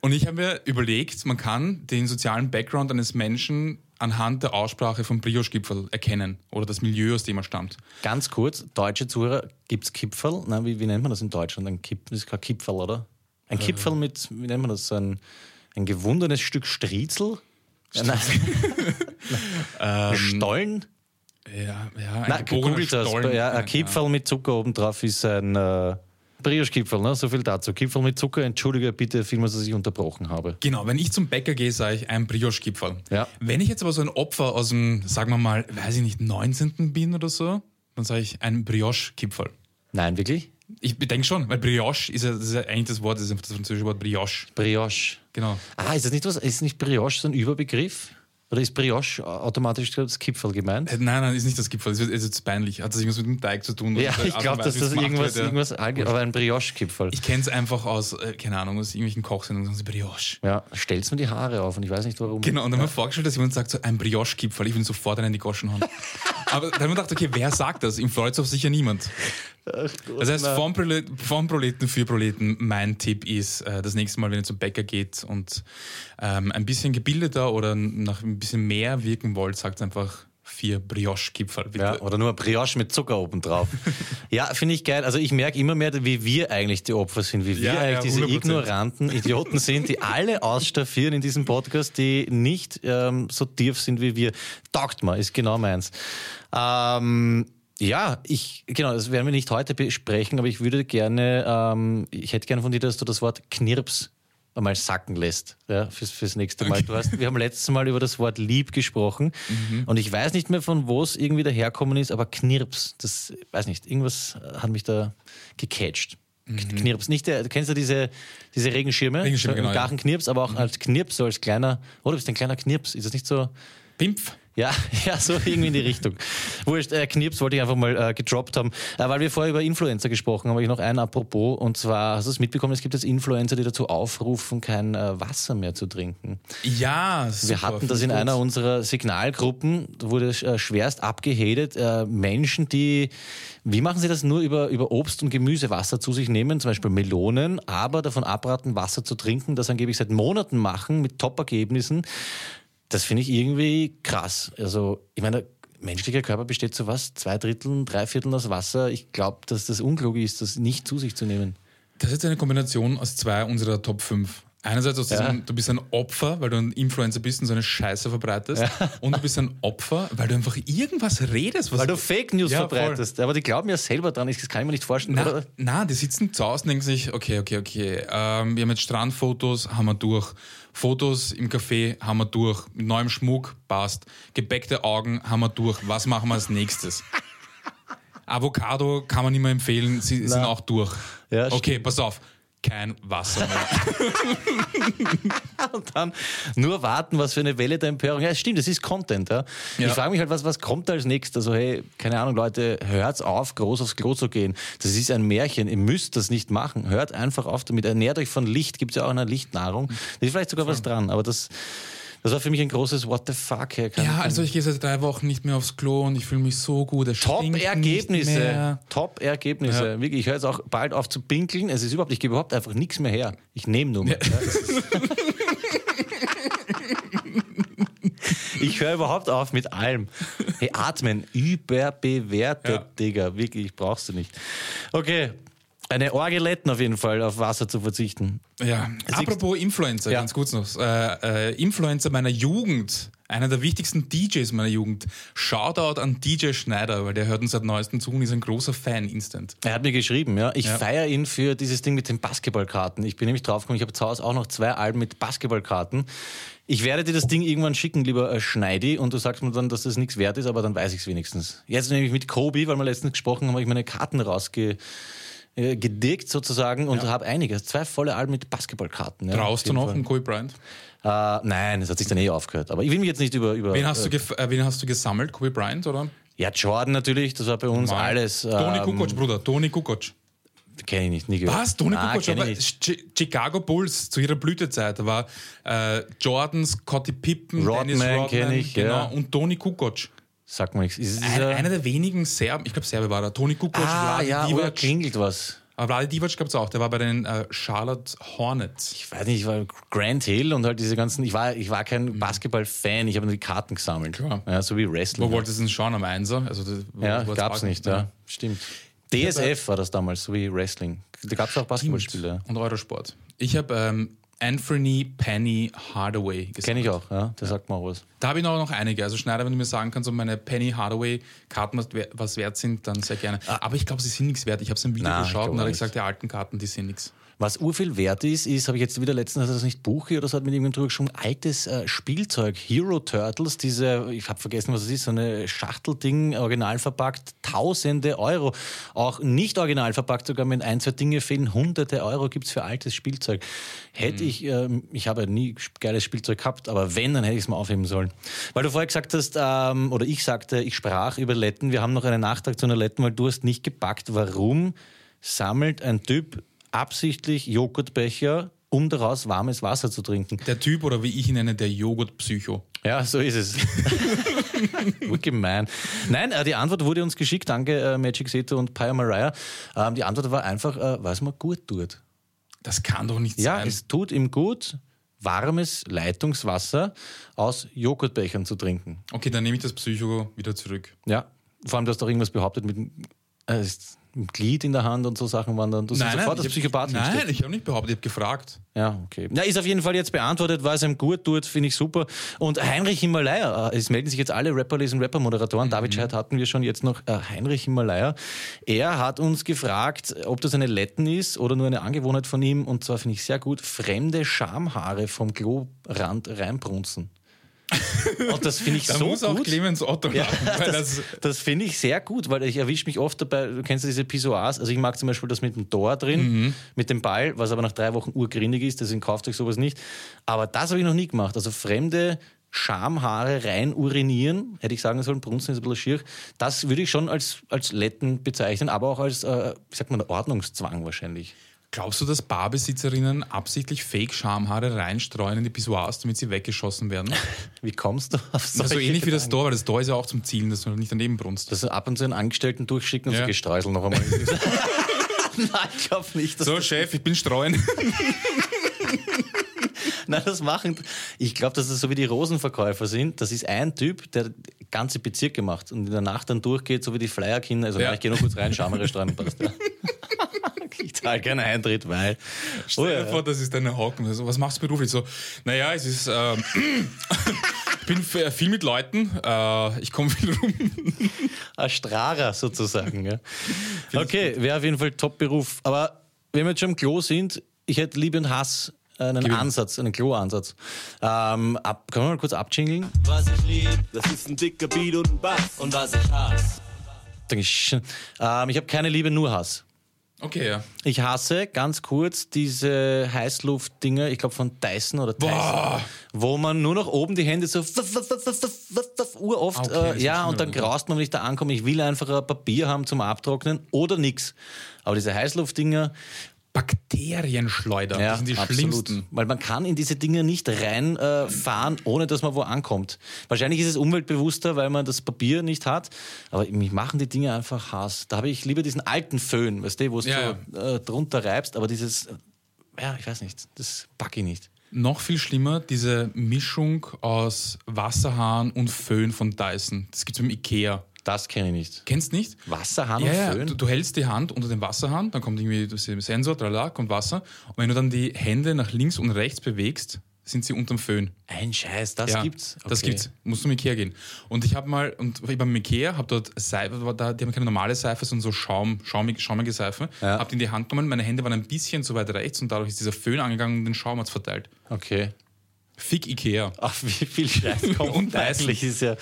Und ich habe mir überlegt, man kann den sozialen Background eines Menschen anhand der Aussprache vom Brioche-Gipfel erkennen oder das Milieu, aus dem er stammt. Ganz kurz, deutsche Zuhörer, gibt es Kipferl? Na, wie, wie nennt man das in Deutschland? Ein Kip, das ist kein Kipferl, oder? Ein Kipferl mit, wie nennt man das? Ein, ein gewundenes Stück Striezel? Nein. Stollen? Ja, ja, ein gebogener googelt das. Stollen. Ja, ein Kipferl mit Zucker obendrauf ist ein äh, Brioche-Kipferl, ne? so viel dazu. Kipferl mit Zucker, entschuldige bitte vielmals, dass ich unterbrochen habe. Genau, wenn ich zum Bäcker gehe, sage ich ein Brioche-Gipfel. Ja. Wenn ich jetzt aber so ein Opfer aus dem, sagen wir mal, weiß ich nicht, 19. bin oder so, dann sage ich ein Brioche-Gipfel. Nein, wirklich? Ich denke schon, weil Brioche ist ja, das ist ja eigentlich das Wort, das ist einfach das französische Wort Brioche. Brioche. Genau. Ah, ist das nicht was? Ist nicht Brioche so ein Überbegriff? Oder ist Brioche automatisch das Kipferl gemeint? Äh, Nein, nein, ist nicht das Gipfel, das ist jetzt peinlich. Hat das irgendwas mit dem Teig zu tun? Ja, ich glaube, dass das es irgendwas, wird, ja. irgendwas aber ein Brioche-Kipferl. Ich kenne es einfach aus, äh, keine Ahnung, aus irgendwelchen Kochsendungen, sagen sie Brioche. Ja, stellst mir die Haare auf und ich weiß nicht warum. Genau, und dann haben wir vorgestellt, dass jemand sagt, so ein Brioche-Gipfel, ich will sofort einen in die Goschen hauen. Aber dann haben wir gedacht, okay, wer sagt das? Im Freudhof sicher niemand. Das heißt, vom, Prolet, vom Proleten für Proleten, mein Tipp ist, äh, das nächste Mal, wenn ihr zum Bäcker geht und ähm, ein bisschen gebildeter oder nach ein bisschen mehr wirken wollt, sagt einfach vier Brioche-Gipfel, bitte. Ja, oder nur Brioche mit Zucker oben drauf. ja, finde ich geil. Also ich merke immer mehr, wie wir eigentlich die Opfer sind, wie wir Ja, eigentlich ja, diese 100%. ignoranten Idioten sind, die alle ausstaffieren in diesem Podcast, die nicht ähm, so tief sind wie wir. Taugt mal, ist genau meins. Ähm, ja, ich, genau, das werden wir nicht heute besprechen, aber ich würde gerne, ähm, ich hätte gerne von dir, dass du das Wort Knirps einmal sacken lässt, ja, fürs, fürs nächste Mal. Du hast, wir haben letztes Mal über das Wort lieb gesprochen und ich weiß nicht mehr, von wo es irgendwie daherkommen ist, aber Knirps, das, weiß nicht, irgendwas hat mich da gecatcht. Knirps, nicht der, kennst du diese, diese Regenschirme? Regenschirme, genau, ja. Gartenknirps, aber auch als Knirps, so als kleiner, oh, du bist ein kleiner Knirps, ist das nicht so? Pimpf. Ja, ja, so irgendwie in die Richtung. Wurscht, äh, Knirps wollte ich einfach mal äh, gedroppt haben. Äh, weil wir vorher über Influencer gesprochen haben, habe ich noch einen apropos. Und zwar, hast du es mitbekommen, es gibt jetzt Influencer, die dazu aufrufen, kein äh, Wasser mehr zu trinken. Ja, Wir super, hatten das in ich einer gut. unserer Signalgruppen, da wurde äh, schwerst abgehatet. Äh, Menschen, die, wie machen sie das nur über, über Obst und Gemüse Wasser zu sich nehmen, zum Beispiel Melonen, aber davon abraten, Wasser zu trinken, das angeblich seit Monaten machen mit Top-Ergebnissen. Das finde ich irgendwie krass. Also, ich meine, der menschliche Körper besteht zu was? Zwei Dritteln, drei Vierteln aus Wasser. Ich glaube, dass das unklug ist, das nicht zu sich zu nehmen. Das ist jetzt eine Kombination aus zwei unserer Top 5. Einerseits aus Ja. diesem, du bist ein Opfer, weil du ein Influencer bist und so eine Scheiße verbreitest. Und du bist ein Opfer, weil du einfach irgendwas redest. Was Weil du Fake News Ja, voll. verbreitest. Aber die glauben ja selber dran. Das kann ich mir nicht vorstellen. Na, oder? na, die sitzen zu Hause und denken sich, okay, okay, okay, ähm, wir haben jetzt Strandfotos, haben wir durch. Fotos im Café haben wir durch. Mit neuem Schmuck, passt. Gebeckte Augen haben wir durch. Was machen wir als nächstes? Avocado kann man nicht mehr empfehlen, sie sind auch durch. Ja, okay, pass auf. Kein Wasser mehr. und dann nur warten, was für eine Welle der Empörung. Ja, es stimmt, das ist Content. Ja. Ja. Ich frage mich halt, was, was kommt da als nächstes? Also, hey, keine Ahnung, Leute, hört's auf, groß aufs Klo zu gehen. Das ist ein Märchen. Ihr müsst das nicht machen. Hört einfach auf damit. Ernährt euch von Licht. Gibt ja auch eine Lichtnahrung. Da ist vielleicht sogar was dran. Aber das, das war für mich ein großes What the fuck. Hey, ja, also ich gehe seit drei Wochen nicht mehr aufs Klo und ich fühle mich so gut. Top-Ergebnisse. Top-Ergebnisse. Ja. Wirklich, ich höre jetzt auch bald auf zu pinkeln. Es ist überhaupt, ich gebe überhaupt einfach nichts mehr her. Ich nehme nur mehr. Ja, ich höre überhaupt auf mit allem. Hey, atmen, überbewertet, Ja. Digga. Wirklich, brauchst du nicht. Okay. Eine Orgeletten auf jeden Fall, auf Wasser zu verzichten. Ja, apropos Influencer, Ja. ganz kurz noch. Äh, äh, Influencer meiner Jugend, einer der wichtigsten DJs meiner Jugend. Shoutout an DJ Schneider, weil der hört uns seit neuestem zu und ist ein großer Fan instant. Er hat mir geschrieben, ja. Ich Ja. feiere ihn für dieses Ding mit den Basketballkarten. Ich bin nämlich draufgekommen, ich habe zu Hause auch noch zwei Alben mit Basketballkarten. Ich werde dir das Ding irgendwann schicken, lieber äh, Schneidi, und du sagst mir dann, dass das nichts wert ist, aber dann weiß ich es wenigstens. Jetzt nämlich mit Kobi, weil wir letztens gesprochen haben, habe ich meine Karten rausge gedickt sozusagen und habe einige, zwei volle Alben mit Basketballkarten. Ja, Traust du noch um Kobe Bryant? Äh, nein, das hat sich dann eh aufgehört. Aber ich will mich jetzt nicht über... über Wen hast, äh, du äh, wen hast du gesammelt? Kobe Bryant, oder? Ja, Jordan natürlich, das war bei uns Mal. alles. Toni ähm, Kukoc, Bruder, Toni Kukoc. Kenne ich nicht, nie gehört. Was? Toni Ah, Kukoc? Aber Chicago Bulls zu ihrer Blütezeit. Da war äh, Jordan, Scottie Pippen, Rodman Dennis Rodman, ich, genau, ja. und Toni Kukoc. Sag mal nichts. Ist es Ein, einer der wenigen Serben, ich glaube Serbe war er, Toni Kukoc, Ah, Vlade ja, oder Divac. klingelt was. Aber Vlade Divac gab es auch, der war bei den äh, Charlotte Hornets. Ich weiß nicht, ich war Grand Hill und halt diese ganzen, ich war, ich war kein Basketball-Fan, ich habe nur die Karten gesammelt. Klar. Ja, so wie Wrestling. Wo wolltest du denn schauen am Einser? Also, das- ja, wo- gab's nicht, ja. Stimmt. DSF war das damals, so wie Wrestling. Da gab es auch Basketballspiele. Und Eurosport. Ich habe ähm, Anthony Penny Hardaway gesehen. Kenne ich auch, ja. Der sagt mal was. Da habe ich noch, noch einige. Also Schneider, wenn du mir sagen kannst, ob meine Penny Hardaway Karten was, wer- was wert sind, dann sehr gerne. Aber ich glaube, sie sind nichts wert. Ich habe es im Video ich geschaut und da habe ich gesagt, die alten Karten, die sind nichts. Was urviel wert ist, ist, habe ich jetzt wieder letztens, das nicht Buche oder so, hat mit irgendjemandem drüber gesprochen, altes äh, Spielzeug, Hero Turtles, diese, ich habe vergessen, was es ist, so eine Schachtelding, original verpackt, tausende Euro. Auch nicht original verpackt, sogar wenn ein, zwei Dinge fehlen, hunderte Euro gibt's für altes Spielzeug. Hätte ich, ähm, ich habe ja nie geiles Spielzeug gehabt, aber wenn, dann hätte ich es mal aufheben sollen. Weil du vorher gesagt hast, ähm, oder ich sagte, ich sprach über Letten, wir haben noch einen Nachtrag zu einer Letten, weil du hast nicht gepackt. Warum sammelt ein Typ absichtlich Joghurtbecher, um daraus warmes Wasser zu trinken. Der Typ, oder wie ich ihn nenne, der Joghurt-Psycho. Ja, so ist es. Gemein. Nein, äh, die Antwort wurde uns geschickt, danke äh, Magic Seto und Pia Mariah. Ähm, die Antwort war einfach, äh, es mir gut tut. Das kann doch nicht Ja, sein. es tut ihm gut, warmes Leitungswasser aus Joghurtbechern zu trinken. Okay, dann nehme ich das Psycho wieder zurück. Ja, vor allem du hast doch irgendwas behauptet mit äh, ein Glied in der Hand und so Sachen waren dann. Du Nein, sofort nein, als Psychopath nein, hingestellt. ich habe nicht behauptet, ich habe gefragt. Ja, okay. Ja, ist auf jeden Fall jetzt beantwortet, was einem gut tut, finde ich super. Und Heinrich Himalaya, äh, es melden sich jetzt alle Rapperlesen Rapper-Moderatoren. David Scheidt hatten wir schon jetzt noch äh, Heinrich Himalaya. Er hat uns gefragt, ob das eine Letten ist oder nur eine Angewohnheit von ihm. Und zwar finde ich sehr gut, fremde Schamhaare vom Klorand reinbrunzen. Und das finde ich Da so muss gut. auch Clemens Otto Ja, lachen, das, das, das finde ich sehr gut, weil ich erwische mich oft dabei, du kennst ja diese Pissoirs, also ich mag zum Beispiel das mit dem Tor drin, mit dem Ball, was aber nach drei Wochen urgrindig ist, deswegen kauft euch sowas nicht. Aber das habe ich noch nie gemacht. Also fremde Schamhaare rein urinieren, hätte ich sagen sollen, Brunzen ist ein bisschen schier. Das würde ich schon als, als Letten bezeichnen, aber auch als, äh, wie sagt man, Ordnungszwang wahrscheinlich. Glaubst du, dass Barbesitzerinnen absichtlich Fake-Schamhaare reinstreuen in die Pissoirs, damit sie weggeschossen werden? Wie kommst du auf so solche ähnlich wie das Gedanken? Tor, weil das Tor ist ja auch zum Zielen, dass du nicht daneben brunst. Das ab und zu einen Angestellten durchschicken und Ja. so gestreusel noch einmal. Nein, ich glaube nicht. Dass So, Chef, ich bin streuen. Nein, das machen. Ich glaube, dass das so wie die Rosenverkäufer sind. Das ist ein Typ, der ganze Bezirke macht und in der Nacht dann durchgeht, so wie die Flyerkinder. Also, Ja. ja. ich gehe noch kurz rein, Schamere streuen, passt. Ja. Ich zahle keinen Eintritt, weil. Stell Oh, dir ja. vor, das ist deine Hocken. Also, was machst du beruflich? So, naja, es ist. Ähm, ich bin f- viel mit Leuten, äh, ich komme viel rum. Ein Strahler sozusagen. Ja. Okay, wäre auf jeden Fall Top-Beruf. Aber wenn wir jetzt schon im Klo sind, ich hätte Liebe und Hass einen Gib. Ansatz, einen Klo-Ansatz. Ähm, ab, können wir mal kurz abjingeln? Was ich lieb, das ist ein dicker Beat und ein Bass. Und was ich hasse, Dankeschön. Ähm, ich habe keine Liebe, nur Hass. Okay, ja. Ich hasse ganz kurz diese Heißluftdinger, ich glaube von Dyson oder Tyson, Boah. wo man nur noch oben die Hände so uroft, Okay, das äh, ja, und dann graust man, wenn ich da ankomme, ich will einfach ein Papier haben zum Abtrocknen oder nix. Aber diese Heißluftdinger, Bakterienschleuder, ja, die sind die absolut. schlimmsten. Weil man kann in diese Dinger nicht reinfahren, äh, ohne dass man wo ankommt. Wahrscheinlich ist es umweltbewusster, weil man das Papier nicht hat. Aber mich machen die Dinge einfach Hass. Da habe ich lieber diesen alten Föhn, weißt du, wo du Ja, so äh, drunter reibst. Aber dieses, äh, ja, ich weiß nicht, das pack ich nicht. Noch viel schlimmer, diese Mischung aus Wasserhahn und Föhn von Dyson. Das gibt es beim Ikea. Das kenne ich nicht. Kennst nicht? Wasserhahn Ja, und ja, Föhn? du, du hältst die Hand unter den Wasserhahn, dann kommt irgendwie das Sensor, tralala, kommt Wasser. Und wenn du dann die Hände nach links und rechts bewegst, sind sie unterm Föhn. Ein Scheiß, das ja, gibt's. Das Okay. gibt's. Musst du zum Ikea gehen. Und ich habe mal, und ich beim Ikea, habe dort Seife, da, die haben keine normale Seife, sondern so Schaum, schaumig, schaumige Seife. Ja. Hab die in die Hand genommen, meine Hände waren ein bisschen zu weit rechts und dadurch ist dieser Föhn angegangen und den Schaum hat's verteilt. Okay. Fick Ikea. Ach, wie viel Scheiß kommt. Eigentlich ist ja.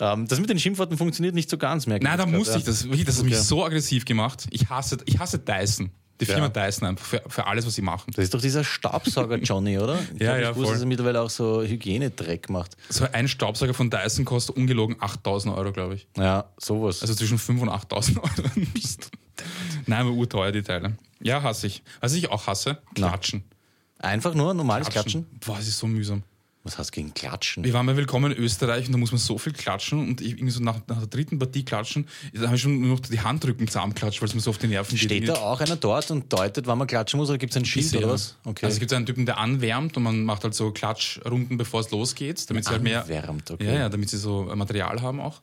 Ähm, das mit den Schimpfworten funktioniert nicht so ganz, merke Nein, da jetzt muss grad, ich. Das, wirklich, das hat mich Okay. so aggressiv gemacht. Ich hasse, ich hasse Dyson. Die Firma Ja. Dyson einfach für, für alles, was sie machen. Das ist doch dieser Staubsauger Johnny, oder? Ich Ja, glaub, ja, ich wusste, voll. dass er mittlerweile auch so Hygienedreck macht. So ein Staubsauger von Dyson kostet ungelogen 8000 Euro, glaube ich. Ja, sowas. Also zwischen 5 und 8000 Euro. Nein, aber urteuer die Teile. Ja, hasse ich. Was ich auch hasse, Klatschen. Einfach nur normales Klatschen. Boah, es ist so mühsam. Was du gegen Klatschen? Wir waren bei Willkommen in Österreich und da muss man so viel klatschen und ich irgendwie so nach, nach der dritten Partie klatschen, da habe ich schon nur noch die Handrücken zusammenklatscht, weil es mir so auf die Nerven geht. Steht da auch einer dort und deutet, wann man klatschen muss, oder gibt es ein Schild oder was? Okay. Also es gibt einen Typen, der anwärmt und man macht halt so Klatschrunden, bevor es losgeht, damit sie halt mehr, Anwärmt, okay. Mhm. ja, ja, damit sie so Material haben auch.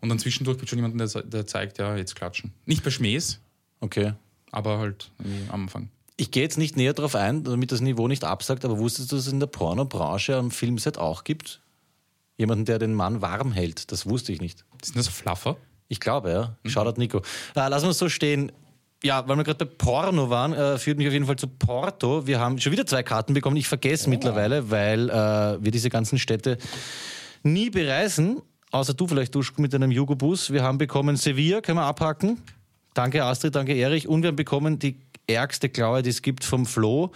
Und dann zwischendurch gibt es schon jemanden, der, der zeigt, ja, jetzt klatschen. Nicht bei Schmähs, okay. aber halt am Anfang. Ich gehe jetzt nicht näher drauf ein, damit das Niveau nicht absagt, aber wusstest du, dass es in der Pornobranche am Filmset auch gibt? Jemanden, der den Mann warm hält. Das wusste ich nicht. Sind das Fluffer? Ich glaube, ja. Mhm. Shoutout Nico. Äh, lassen wir es so stehen. Ja, weil wir gerade bei Porno waren, äh, führt mich auf jeden Fall zu Porto. Wir haben schon wieder zwei Karten bekommen. Ich vergesse mittlerweile, weil äh, wir diese ganzen Städte nie bereisen. Außer du vielleicht, Duschko, mit deinem Jugo-Bus. Wir haben bekommen Sevilla, können wir abhaken. Danke Astrid, danke Erich. Und wir haben bekommen die ärgste Klaue, die es gibt vom Flo.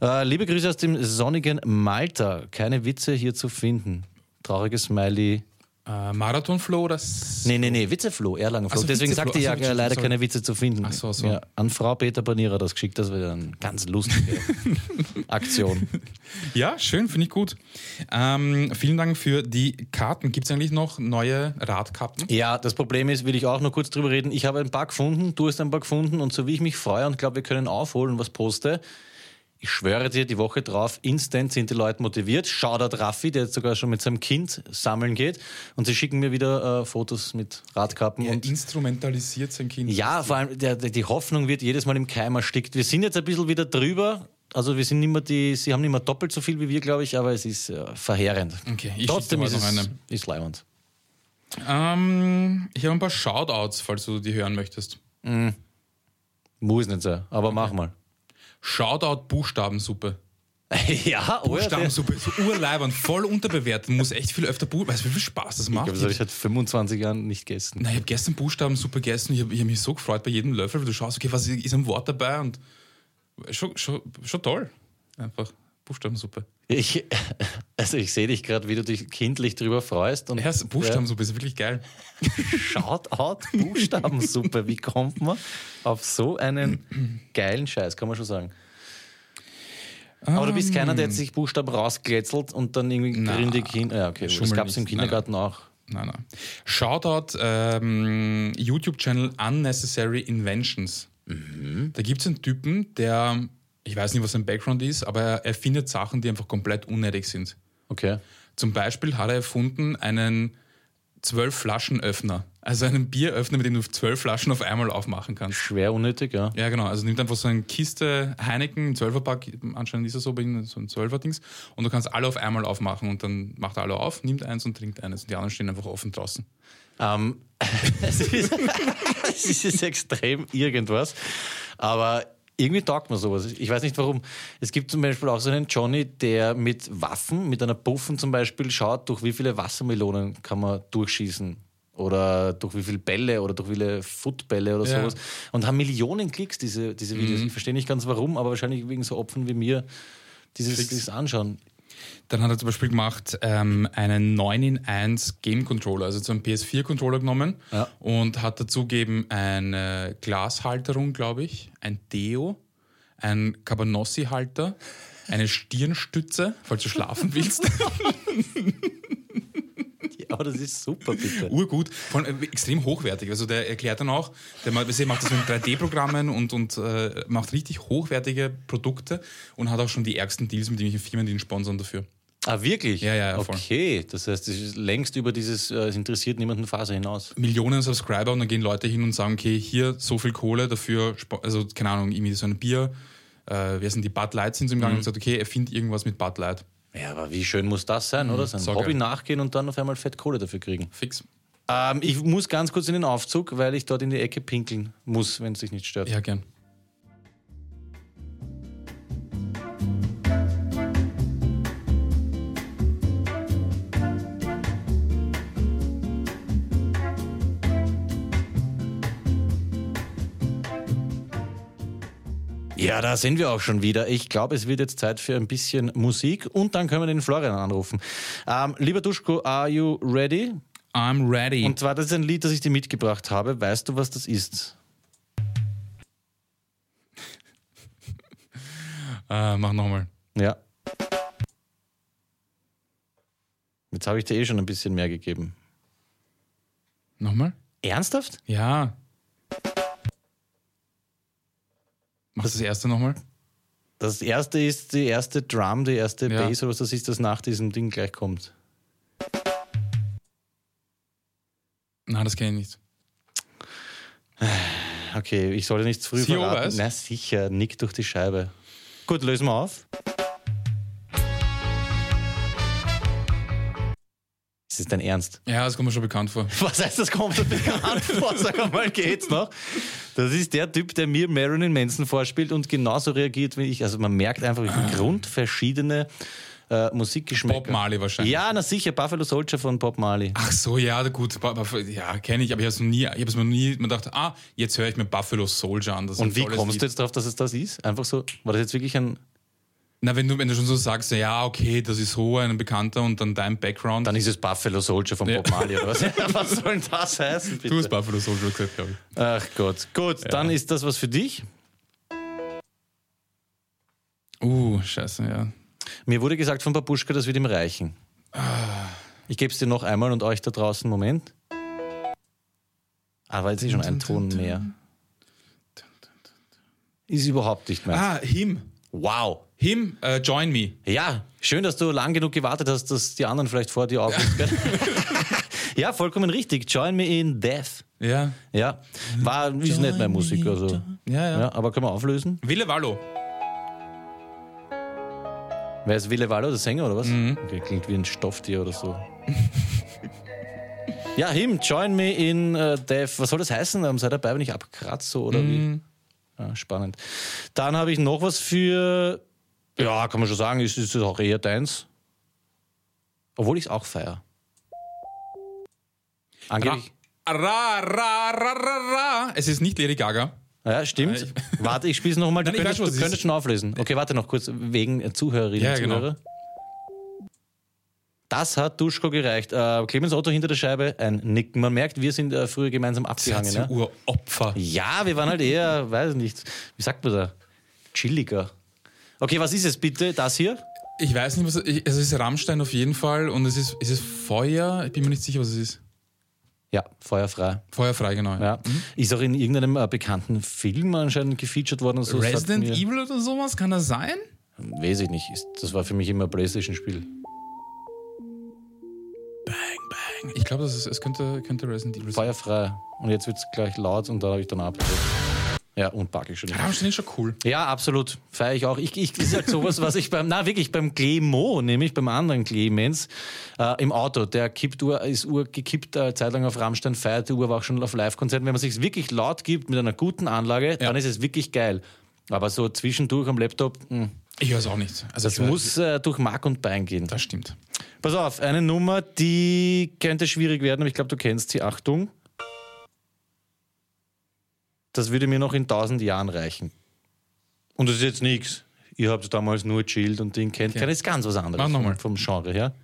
Äh, liebe Grüße aus dem sonnigen Malta. Keine Witze hier zu finden. Trauriges Smiley. Äh, Marathonflow oder S- Nee, nee, nee, Witzefloh, Erlanger Floh. Ach so, Deswegen sagte ich ja Ach so, leider sorry. keine Witze zu finden. Ach so, so. Ja, an Frau Peter Panierer das geschickt, das wäre eine ganz lustige Aktion. Ja, schön, finde ich gut. Ähm, vielen Dank für die Karten. Gibt es eigentlich noch neue Radkarten? Ja, das Problem ist, will ich auch noch kurz drüber reden. Ich habe ein paar gefunden, du hast ein paar gefunden und so wie ich mich freue und glaube, wir können aufholen, was poste. Ich schwöre dir, die Woche drauf, instant sind die Leute motiviert. Shoutout Raffi, der jetzt sogar schon mit seinem Kind sammeln geht. Und sie schicken mir wieder äh, Fotos mit Radkappen. Er und instrumentalisiert sein Kind. ja, vor allem der, der, die Hoffnung wird jedes Mal im Keim erstickt. Wir sind jetzt ein bisschen wieder drüber. Also wir sind nicht mehr die, sie haben nicht mehr doppelt so viel wie wir, glaube ich, aber es ist äh, verheerend. Okay, ich Trotzdem ist es ist leibend. Ähm, ich habe ein paar Shoutouts, falls du die hören möchtest. Muss nicht sein, aber mach mal. Shoutout Buchstabensuppe. ja, oh ja, der- Buchstabensuppe ist so urleibend, voll unterbewertet. Muss echt viel öfter Buch. Weißt du, wie viel Spaß das ich macht? glaube, das habe ich seit 25 Jahren nicht gegessen. Na, ich habe gestern Buchstabensuppe gegessen. Ich habe hab mich so gefreut bei jedem Löffel, weil du schaust, okay, was ist ein Wort dabei und schon, schon, schon toll. Einfach Buchstabensuppe. Ich, also ich sehe dich gerade, wie du dich kindlich drüber freust. Und Ja, Buchstabensuppe ist wirklich geil. Shout out Buchstabensuppe. Wie kommt man auf so einen geilen Scheiß, kann man schon sagen. Aber du bist keiner, der jetzt sich Buchstaben rausglätzelt und dann irgendwie Na, gründig hin. Ja, okay, das gab es im. Kindergarten auch. Nein, nein. Shoutout ähm, YouTube-Channel Unnecessary Inventions. Da gibt es einen Typen, der, ich weiß nicht, was sein Background ist, aber er erfindet Sachen, die einfach komplett unnötig sind. Okay. Zum Beispiel hat er erfunden einen zwölf Flaschen Öffner. Also einen Bieröffner, mit dem du zwölf Flaschen auf einmal aufmachen kannst. Schwer unnötig, ja. Ja, genau. Also nimmt einfach so eine Kiste Heineken, ein Zwölferpack, anscheinend ist er so, bei ihm, so ein Zwölferdings, und du kannst alle auf einmal aufmachen und dann macht er alle auf, nimmt eins und trinkt eines. Und die anderen stehen einfach offen draußen. Ähm, es, ist, es ist extrem irgendwas, aber irgendwie taugt mir sowas. Ich weiß nicht warum. Es gibt zum Beispiel auch so einen Johnny, der mit Waffen, mit einer Puffen zum Beispiel, schaut, durch wie viele Wassermelonen kann man durchschießen. Oder durch wie viele Bälle oder durch wie viele Footbälle oder Ja. sowas. Und haben Millionen Klicks, diese, diese Videos. Ich verstehe nicht ganz warum, aber wahrscheinlich wegen so Opfern wie mir dieses, dieses Anschauen. Dann hat er zum Beispiel gemacht ähm, einen 9 in 1 Game Controller, also so einen PS4-Controller genommen Ja. und hat dazugeben eine Glashalterung, glaube ich, ein Deo, ein Cabanossi-Halter, eine Stirnstütze, falls du schlafen willst. Aber das ist super, bitte. Urgut, vor allem äh, extrem hochwertig. Also der erklärt dann auch, der ma- der macht das mit 3D-Programmen und, und äh, macht richtig hochwertige Produkte und hat auch schon die ärgsten Deals mit irgendwelchen Firmen, die ihn sponsern dafür. Ah, wirklich? Ja, ja, ja, voll. Okay, das heißt, es ist längst über dieses, äh, es interessiert niemanden Phase hinaus. Millionen Subscriber und dann gehen Leute hin und sagen, okay, hier so viel Kohle dafür, also keine Ahnung, irgendwie so ein Bier, äh, wer sind die Bud Light sind so im Mhm. Gang und sagt, okay, erfind irgendwas mit Bud Light. Ja, aber wie schön muss das sein, oder? Sein so Hobby geil. nachgehen und dann auf einmal fett Kohle dafür kriegen. Fix. Ähm, ich muss ganz kurz in den Aufzug, weil ich dort in die Ecke pinkeln muss, wenn es dich nicht stört. Ja, gern. Ja, da sind wir auch schon wieder. Ich glaube, es wird jetzt Zeit für ein bisschen Musik und dann können wir den Florian anrufen. Ähm, lieber Duschko, are you ready? I'm ready. Und zwar, das ist ein Lied, das ich dir mitgebracht habe. Weißt du, was das ist? äh, mach nochmal. Ja. Jetzt habe ich dir eh schon ein bisschen mehr gegeben. Nochmal? Ernsthaft? Ja. Mach das, erste nochmal. Das erste ist die erste Drum, die erste Ja. Bass oder was das ist, das nach diesem Ding gleich kommt. Nein, das kenne ich nicht. Okay, ich sollte nicht zu früh Sie verraten. weiß? Na sicher, Nick durch die Scheibe. Gut, lösen wir auf. Ist das dein Ernst? Ja, das kommt mir schon bekannt vor. Was heißt, das kommt dir bekannt vor? Sag einmal, geht's noch? Das ist der Typ, der mir Marilyn Manson vorspielt und genauso reagiert wie ich. Also man merkt einfach, wie viel grundverschiedene äh, Musikgeschmäcker. Bob Marley wahrscheinlich. Ja, na sicher, Buffalo Soldier von Bob Marley. Ach so, ja, gut. Ja, kenne ich, aber ich habe es nie, ich habe mir nie, man dachte, ah, jetzt höre ich mir Buffalo Soldier an. Und wie kommst Lied. du jetzt drauf, dass es das ist? Einfach so, war das jetzt wirklich ein, Na, wenn du, wenn du schon so sagst, ja, okay, das ist so ein Bekannter und dann dein Background. dann ist es Buffalo Soldier von Ja. Bob Marley oder was? was soll denn das heißen, bitte? du hast Buffalo Soldier gesagt, glaube ich. Ach Gott, gut, dann ist das was für dich. Uh, scheiße, ja. Mir wurde gesagt von Babuschka, das wird ihm reichen. Ich gebe es dir noch einmal und euch da draußen, Moment. Ah, war jetzt eh schon ein Ton mehr. Ist überhaupt nicht mehr. Ah, him. Wow. Him, äh, Join Me. Ja, schön, dass du lang genug gewartet hast, dass die anderen vielleicht vor dir können. ja, vollkommen richtig. Join me in Death. Ja. Ja, war ist nicht meine Musik, also. Ja, ja. Ja, aber können wir auflösen? Wille Wallo. Wer ist Wille Wallo, der Sänger oder was? Okay, klingt wie ein Stofftier oder so. ja, him, join me in äh, Death. Was soll das heißen? Sei dabei, wenn ich abkratze oder wie? Ja, spannend. Dann habe ich noch was für, ja, kann man schon sagen, ist, ist das auch eher deins. Obwohl ich es auch feiere. Angeblich. ra, ra, ra, ra, ra. Es ist nicht Lady Gaga. Ja, stimmt. Warte, ich spiele es nochmal. Du, Nein, ich weiß könntest, schon, was du es könntest schon auflösen. Okay, warte noch kurz, wegen äh, Zuhörerinnen Ja, und genau. Zuhörer. Das hat Duschko gereicht. Äh, Clemens Otto hinter der Scheibe, ein Nicken. Man merkt, wir sind äh, früher gemeinsam abgehangen. Sie Ja? Uropfer. ja, wir waren halt eher, weiß nicht, wie sagt man da, chilliger. Okay, was ist es bitte? Das hier? Ich weiß nicht, was ich, es ist Rammstein auf jeden Fall und es ist, ist es Feuer? Ich bin mir nicht sicher, was es ist. Ja, feuerfrei. Feuerfrei, genau. Ja. Ist auch in irgendeinem äh, bekannten Film anscheinend gefeatured worden. So, Resident Evil oder sowas, kann das sein? Weiß ich nicht. Das war für mich immer ein Playstation-Spiel. Ich glaube, es, ist- es könnte, könnte Resident Evil sein. Feuerfrei. Und jetzt wird es gleich laut und da habe ich dann abgedrückt. Ja, und ich schon. Rammstein ist schon cool. Ja, absolut. Feiere ich auch. Ich, ich ist halt sowas, was ich beim, na wirklich, beim Clemo, nämlich beim anderen Clemens, äh, im Auto, der kippt Uhr, ist Uhr gekippt, äh, Zeit lang auf Rammstein, feiert die Uhr, war auch schon auf Live-Konzerten. Wenn man sich wirklich laut gibt mit einer guten Anlage, dann ist es wirklich geil. Aber so zwischendurch am Laptop, mh, Ich höre es auch nicht. Also das ich- muss äh, durch Mark und Bein gehen. Das stimmt. Pass auf, eine Nummer, die könnte schwierig werden, aber ich glaube, du kennst sie. Achtung. Das würde mir noch in tausend Jahren reichen. Und das ist jetzt nichts. Ihr habt damals nur chillt und den kennt. Okay. Kein ist ganz was anderes vom, vom Genre her.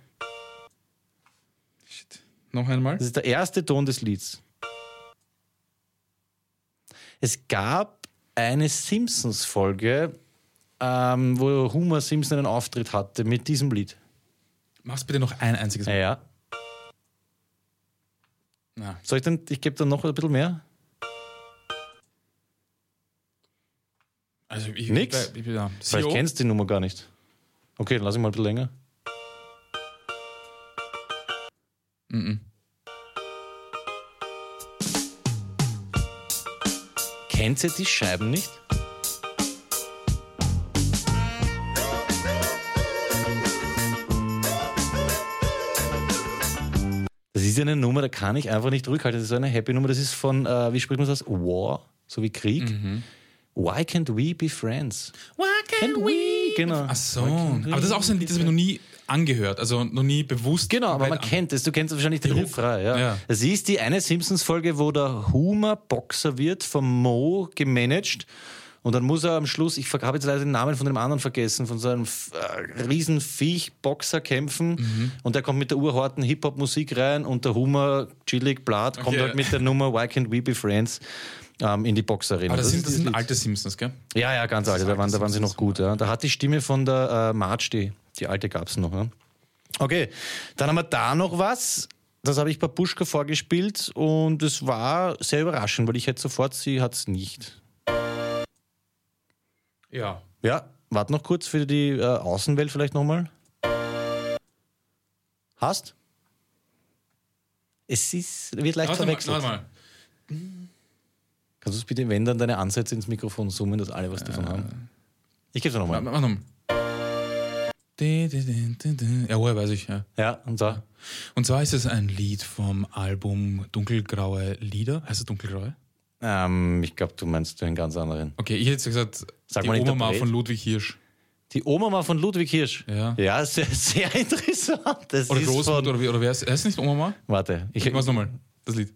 Noch einmal. Das ist der erste Ton des Lieds. Es gab eine Simpsons-Folge, ähm, wo Homer Simpson einen Auftritt hatte mit diesem Lied. Mach's bitte noch ein einziges Mal. Ja. Na. Soll ich denn, ich gebe dann noch ein bisschen mehr? Also ich, Nix? Ich, ich, ja. Vielleicht CEO? kennst du die Nummer gar nicht. Okay, dann lass ich mal ein bisschen länger. Mhm. Kennt ihr die Scheiben nicht? Das ist ja eine Nummer, da kann ich einfach nicht rückhalten. Das ist so eine Happy Nummer. Das ist von, äh, wie spricht man das? War, so wie Krieg. Why can't we be friends? Why Can we? Genau. Ach so. Aber das ist auch so ein Lied, das habe ich noch nie angehört. Also noch nie bewusst. Genau, aber man kennt es. Du kennst wahrscheinlich den. Refrain. Ja. Ja. Das ist die eine Simpsons-Folge, wo der Homer Boxer wird, vom Mo gemanagt. Und dann muss er am Schluss, ich habe jetzt leider den Namen von dem anderen vergessen, von so einem äh, riesen Viech-Boxer kämpfen. Mhm. Und der kommt mit der urharten Hip-Hop-Musik rein und der Homer, chillig, blatt, kommt Okay. halt mit der Nummer Why Can't We Be Friends ähm, in die Boxarena. Aber das, sind, ist das sind alte Simpsons, gell? Ja, ja, ganz alte. Da waren, da waren sie noch gut. Ja. Da hat die Stimme von der äh, Marge, die, die alte gab es noch. Ja. Okay, dann haben wir da noch was. Das habe ich bei Buschka vorgespielt und es war sehr überraschend, weil ich hätte sofort, sie hat es nicht. Ja. Ja, warte noch kurz für die äh, Außenwelt vielleicht nochmal. Hast? Es ist, wird leicht Warte mal, verwechselt. warte mal. Kannst du es bitte, wenn dann deine Ansätze ins Mikrofon summen, dass alle was davon haben? Ich gebe es nochmal. Mach nochmal. Ja, woher weiß ich, ja. Ja, und so. Und zwar ist es ein Lied vom Album Dunkelgraue Lieder. Heißt es Dunkelgraue? Ähm, ich glaube, du meinst einen ganz anderen. Okay, ich hätte jetzt gesagt, Sag die mal Oma von Ludwig Hirsch. Die Oma mal von Ludwig Hirsch. Ja. Ja, sehr, sehr interessant. Das Oder Großmutter, von, oder, wie, oder wer ist, heißt nicht Oma? Warte, ich, Ich mach's nochmal, das Lied.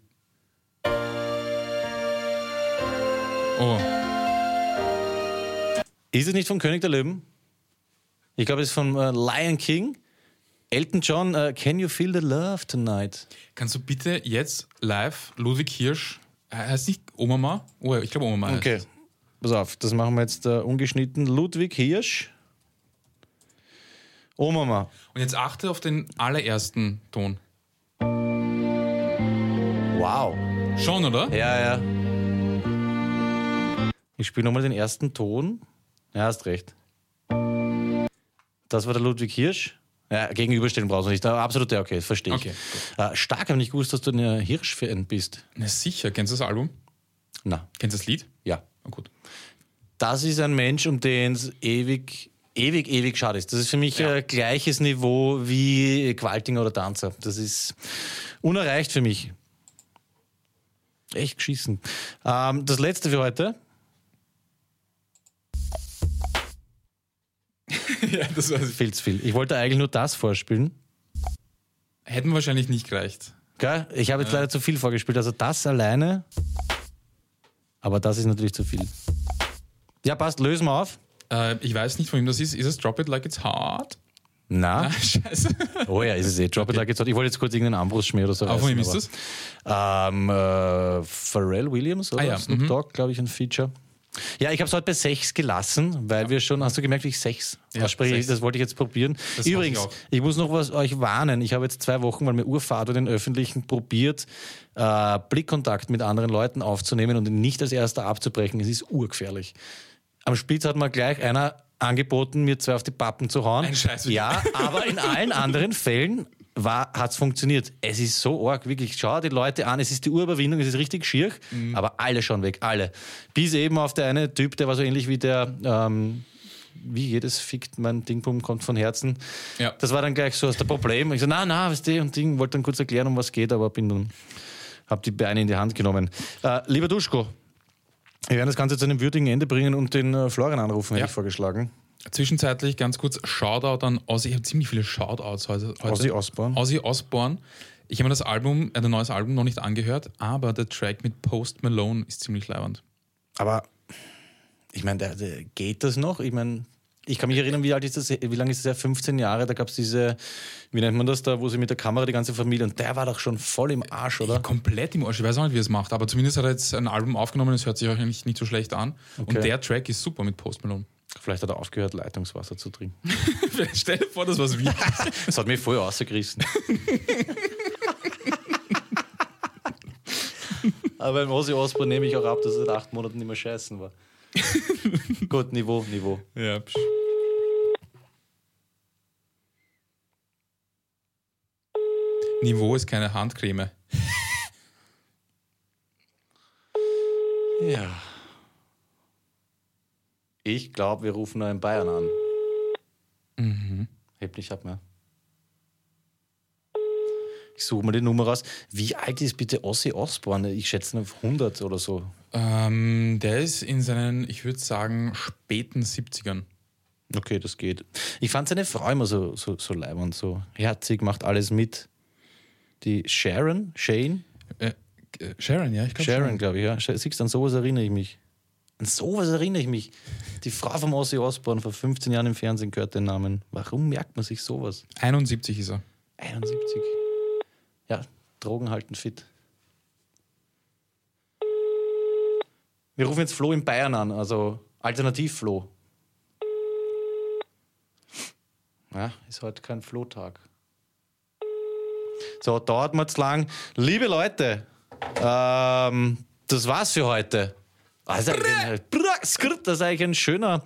Oh, ist es nicht von König der Löwen? Ich glaube, es ist von äh, Lion King. Elton John, äh, Can You Feel the Love Tonight? kannst du bitte jetzt live Ludwig Hirsch, äh, heißt nicht Oma? Oh, ich glaube Oma mal. heißt Okay, es. pass auf, das machen wir jetzt äh, ungeschnitten. Ludwig Hirsch. Oma. Und jetzt achte auf den allerersten Ton. Wow. Schon, oder? Ja, ja. Ich spiele nochmal den ersten Ton. Ja, hast recht. Das war der Ludwig Hirsch. Ja, gegenüberstellen brauchst du nicht. Absolut, ja, okay, das verstehe ich. Okay, äh, stark habe ich nicht gewusst, dass du ein Hirsch-Fan bist. Na sicher, kennst du das Album? Na, Kennst du das Lied? ja. Na gut. Das ist ein Mensch, um den es ewig, ewig, ewig schade ist. Das ist für mich Ja. äh, gleiches Niveau wie Qualtinger oder Danzer. Das ist unerreicht für mich. Echt geschissen. Ähm, das letzte für heute. ja, das war, Viel zu viel. Ich wollte eigentlich nur das vorspielen. hätten wahrscheinlich nicht gereicht. Gell? Ich habe jetzt leider zu viel vorgespielt. Also das alleine. Aber das ist natürlich zu viel. Ja, passt. Lösen wir auf. Äh, ich weiß nicht, von wem das ist. Ist es Drop It Like It's Hard? Na. Ah, scheiße. Oh ja, ist es eh. Drop it like it's hot. Ich wollte jetzt kurz irgendeinen Armbrustschmier oder so Aber von wem ist das? Ähm, äh, Pharrell Williams oder Ah ja, Snoop mhm. Dogg, glaube ich, ein Feature. Ja, ich habe es heute bei 6 gelassen, weil wir schon, hast du gemerkt, wie ich 6 Ja, ausspreche? sechs. Das wollte ich jetzt probieren. Das Übrigens, ich ich, muss noch was euch warnen. Ich habe jetzt zwei Wochen, weil mir Urvater den Öffentlichen probiert, äh, Blickkontakt mit anderen Leuten aufzunehmen und ihn nicht als erster abzubrechen. Es ist urgefährlich. Am Spitz hat mir gleich einer angeboten, mir zwei auf die Pappen zu hauen. Ein Scheiß. Ja, aber in allen anderen Fällen hat es funktioniert. Es ist so arg, wirklich. Schau die Leute an, es ist die Urüberwindung, es ist richtig schier, Mhm. aber alle schauen weg, alle. Bis eben auf der eine Typ, der war so ähnlich wie der, ähm, wie jedes fickt, mein Dingpum kommt von Herzen. Ja. Das war dann gleich so das Problem. Ich so, na, na, was die und Ding, wollte dann kurz erklären, um was geht, aber bin dann, hab die Beine in die Hand genommen. Äh, lieber Duschko, wir werden das Ganze zu einem würdigen Ende bringen und den äh, Florian anrufen, hätte Ja. ich vorgeschlagen. Zwischenzeitlich ganz kurz Shoutout an Ozzy. Ich habe ziemlich viele Shoutouts heute. Ozzy Osbourne. Ozzy Osbourne. Ich habe mir das Album, äh, ein neues Album noch nicht angehört, aber der Track mit Post Malone ist ziemlich leibend. Aber ich meine, geht das noch? Ich meine, ich kann mich erinnern, wie alt ist das? Wie lange ist das? Ja, 15 Jahre. Da gab es diese, wie nennt man das da, wo sie mit der Kamera die ganze Familie und der war doch schon voll im Arsch, oder? Komplett im Arsch. Ich weiß auch nicht, wie er es macht, aber zumindest hat er jetzt ein Album aufgenommen, es hört sich auch eigentlich nicht so schlecht an. Okay. Und der Track ist super mit Post Malone. Vielleicht hat er aufgehört, Leitungswasser zu trinken. Stell dir vor, das war's wie. Das hat mich voll rausgerissen. Aber beim Ozzy Osbourne nehme ich auch ab, dass er seit acht Monaten nicht mehr scheißen war. Gut, Niveau, Niveau. ja, psch. Niveau ist keine Handcreme. Ja. Ich glaube, wir rufen nur in Bayern an. Mhm. Heb nicht ab mehr. Ich suche mal die Nummer raus. Wie alt ist bitte Ossi Osborne? Ich schätze auf 100 oder so. Ähm, der ist in seinen, ich würde sagen, späten 70ern. Okay, das geht. Ich fand seine Frau immer so, so, so leibend, so herzig, macht alles mit. Die Sharon, Shane, Äh, äh, Sharon, ja, ich glaube Sharon, glaube ich, ja. Siehst du, an sowas erinnere ich mich. An sowas erinnere ich mich. Die Frau vom Ossi Osborne vor 15 Jahren im Fernsehen gehört den Namen. Warum merkt man sich sowas? 71 ist er. 71. Ja, Drogen halten fit. Wir rufen jetzt Flo in Bayern an, also Alternativ-Flo. Ja, ist heute kein Flo-Tag. So, dauert mir zu lang. Liebe Leute, ähm, das war's für heute. Also, das ist eigentlich ein schöner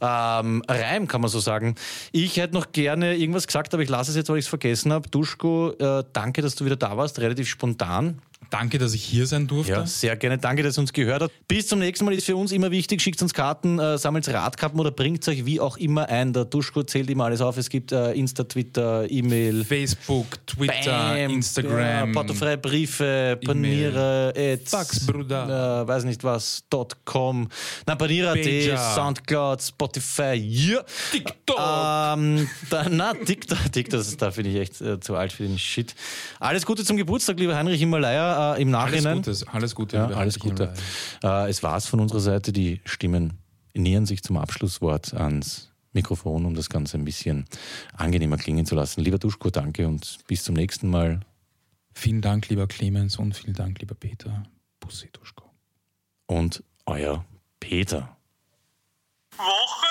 ähm, Reim, kann man so sagen. Ich hätte noch gerne irgendwas gesagt, aber ich lasse es jetzt, weil ich es vergessen habe. Duschko, äh, danke, dass du wieder da warst, relativ spontan. Danke, dass ich hier sein durfte. Ja, sehr gerne. Danke, dass ihr uns gehört habt. Bis zum nächsten Mal ist für uns immer wichtig, schickt uns Karten, äh, sammelt Radkappen oder bringt euch wie auch immer ein. Der Duschko zählt immer alles auf. Es gibt äh, Insta, Twitter, E-Mail. Facebook, Twitter, Bam, Instagram. Ja, portofreie Briefe, Panierer, Ads, Fax, Bruder. Äh, weiß nicht was, .com, na, Panierer.at, Pager. Soundcloud, Spotify, yeah. TikTok. Ähm, da, na, TikTok, TikTok, das, da finde ich echt äh, zu alt für den Shit. Alles Gute zum Geburtstag, lieber Heinrich Himalaya, äh, im alles Nachhinein. Gute, alles Gute. Ja, alles Gute. Äh, es war's von unserer Seite. Die Stimmen nähern sich zum Abschlusswort ans Mikrofon, um das Ganze ein bisschen angenehmer klingen zu lassen. Lieber Duschko, danke und bis zum nächsten Mal. Vielen Dank, lieber Clemens und vielen Dank, lieber Peter. Bussi Duschko. Und euer Peter. Woche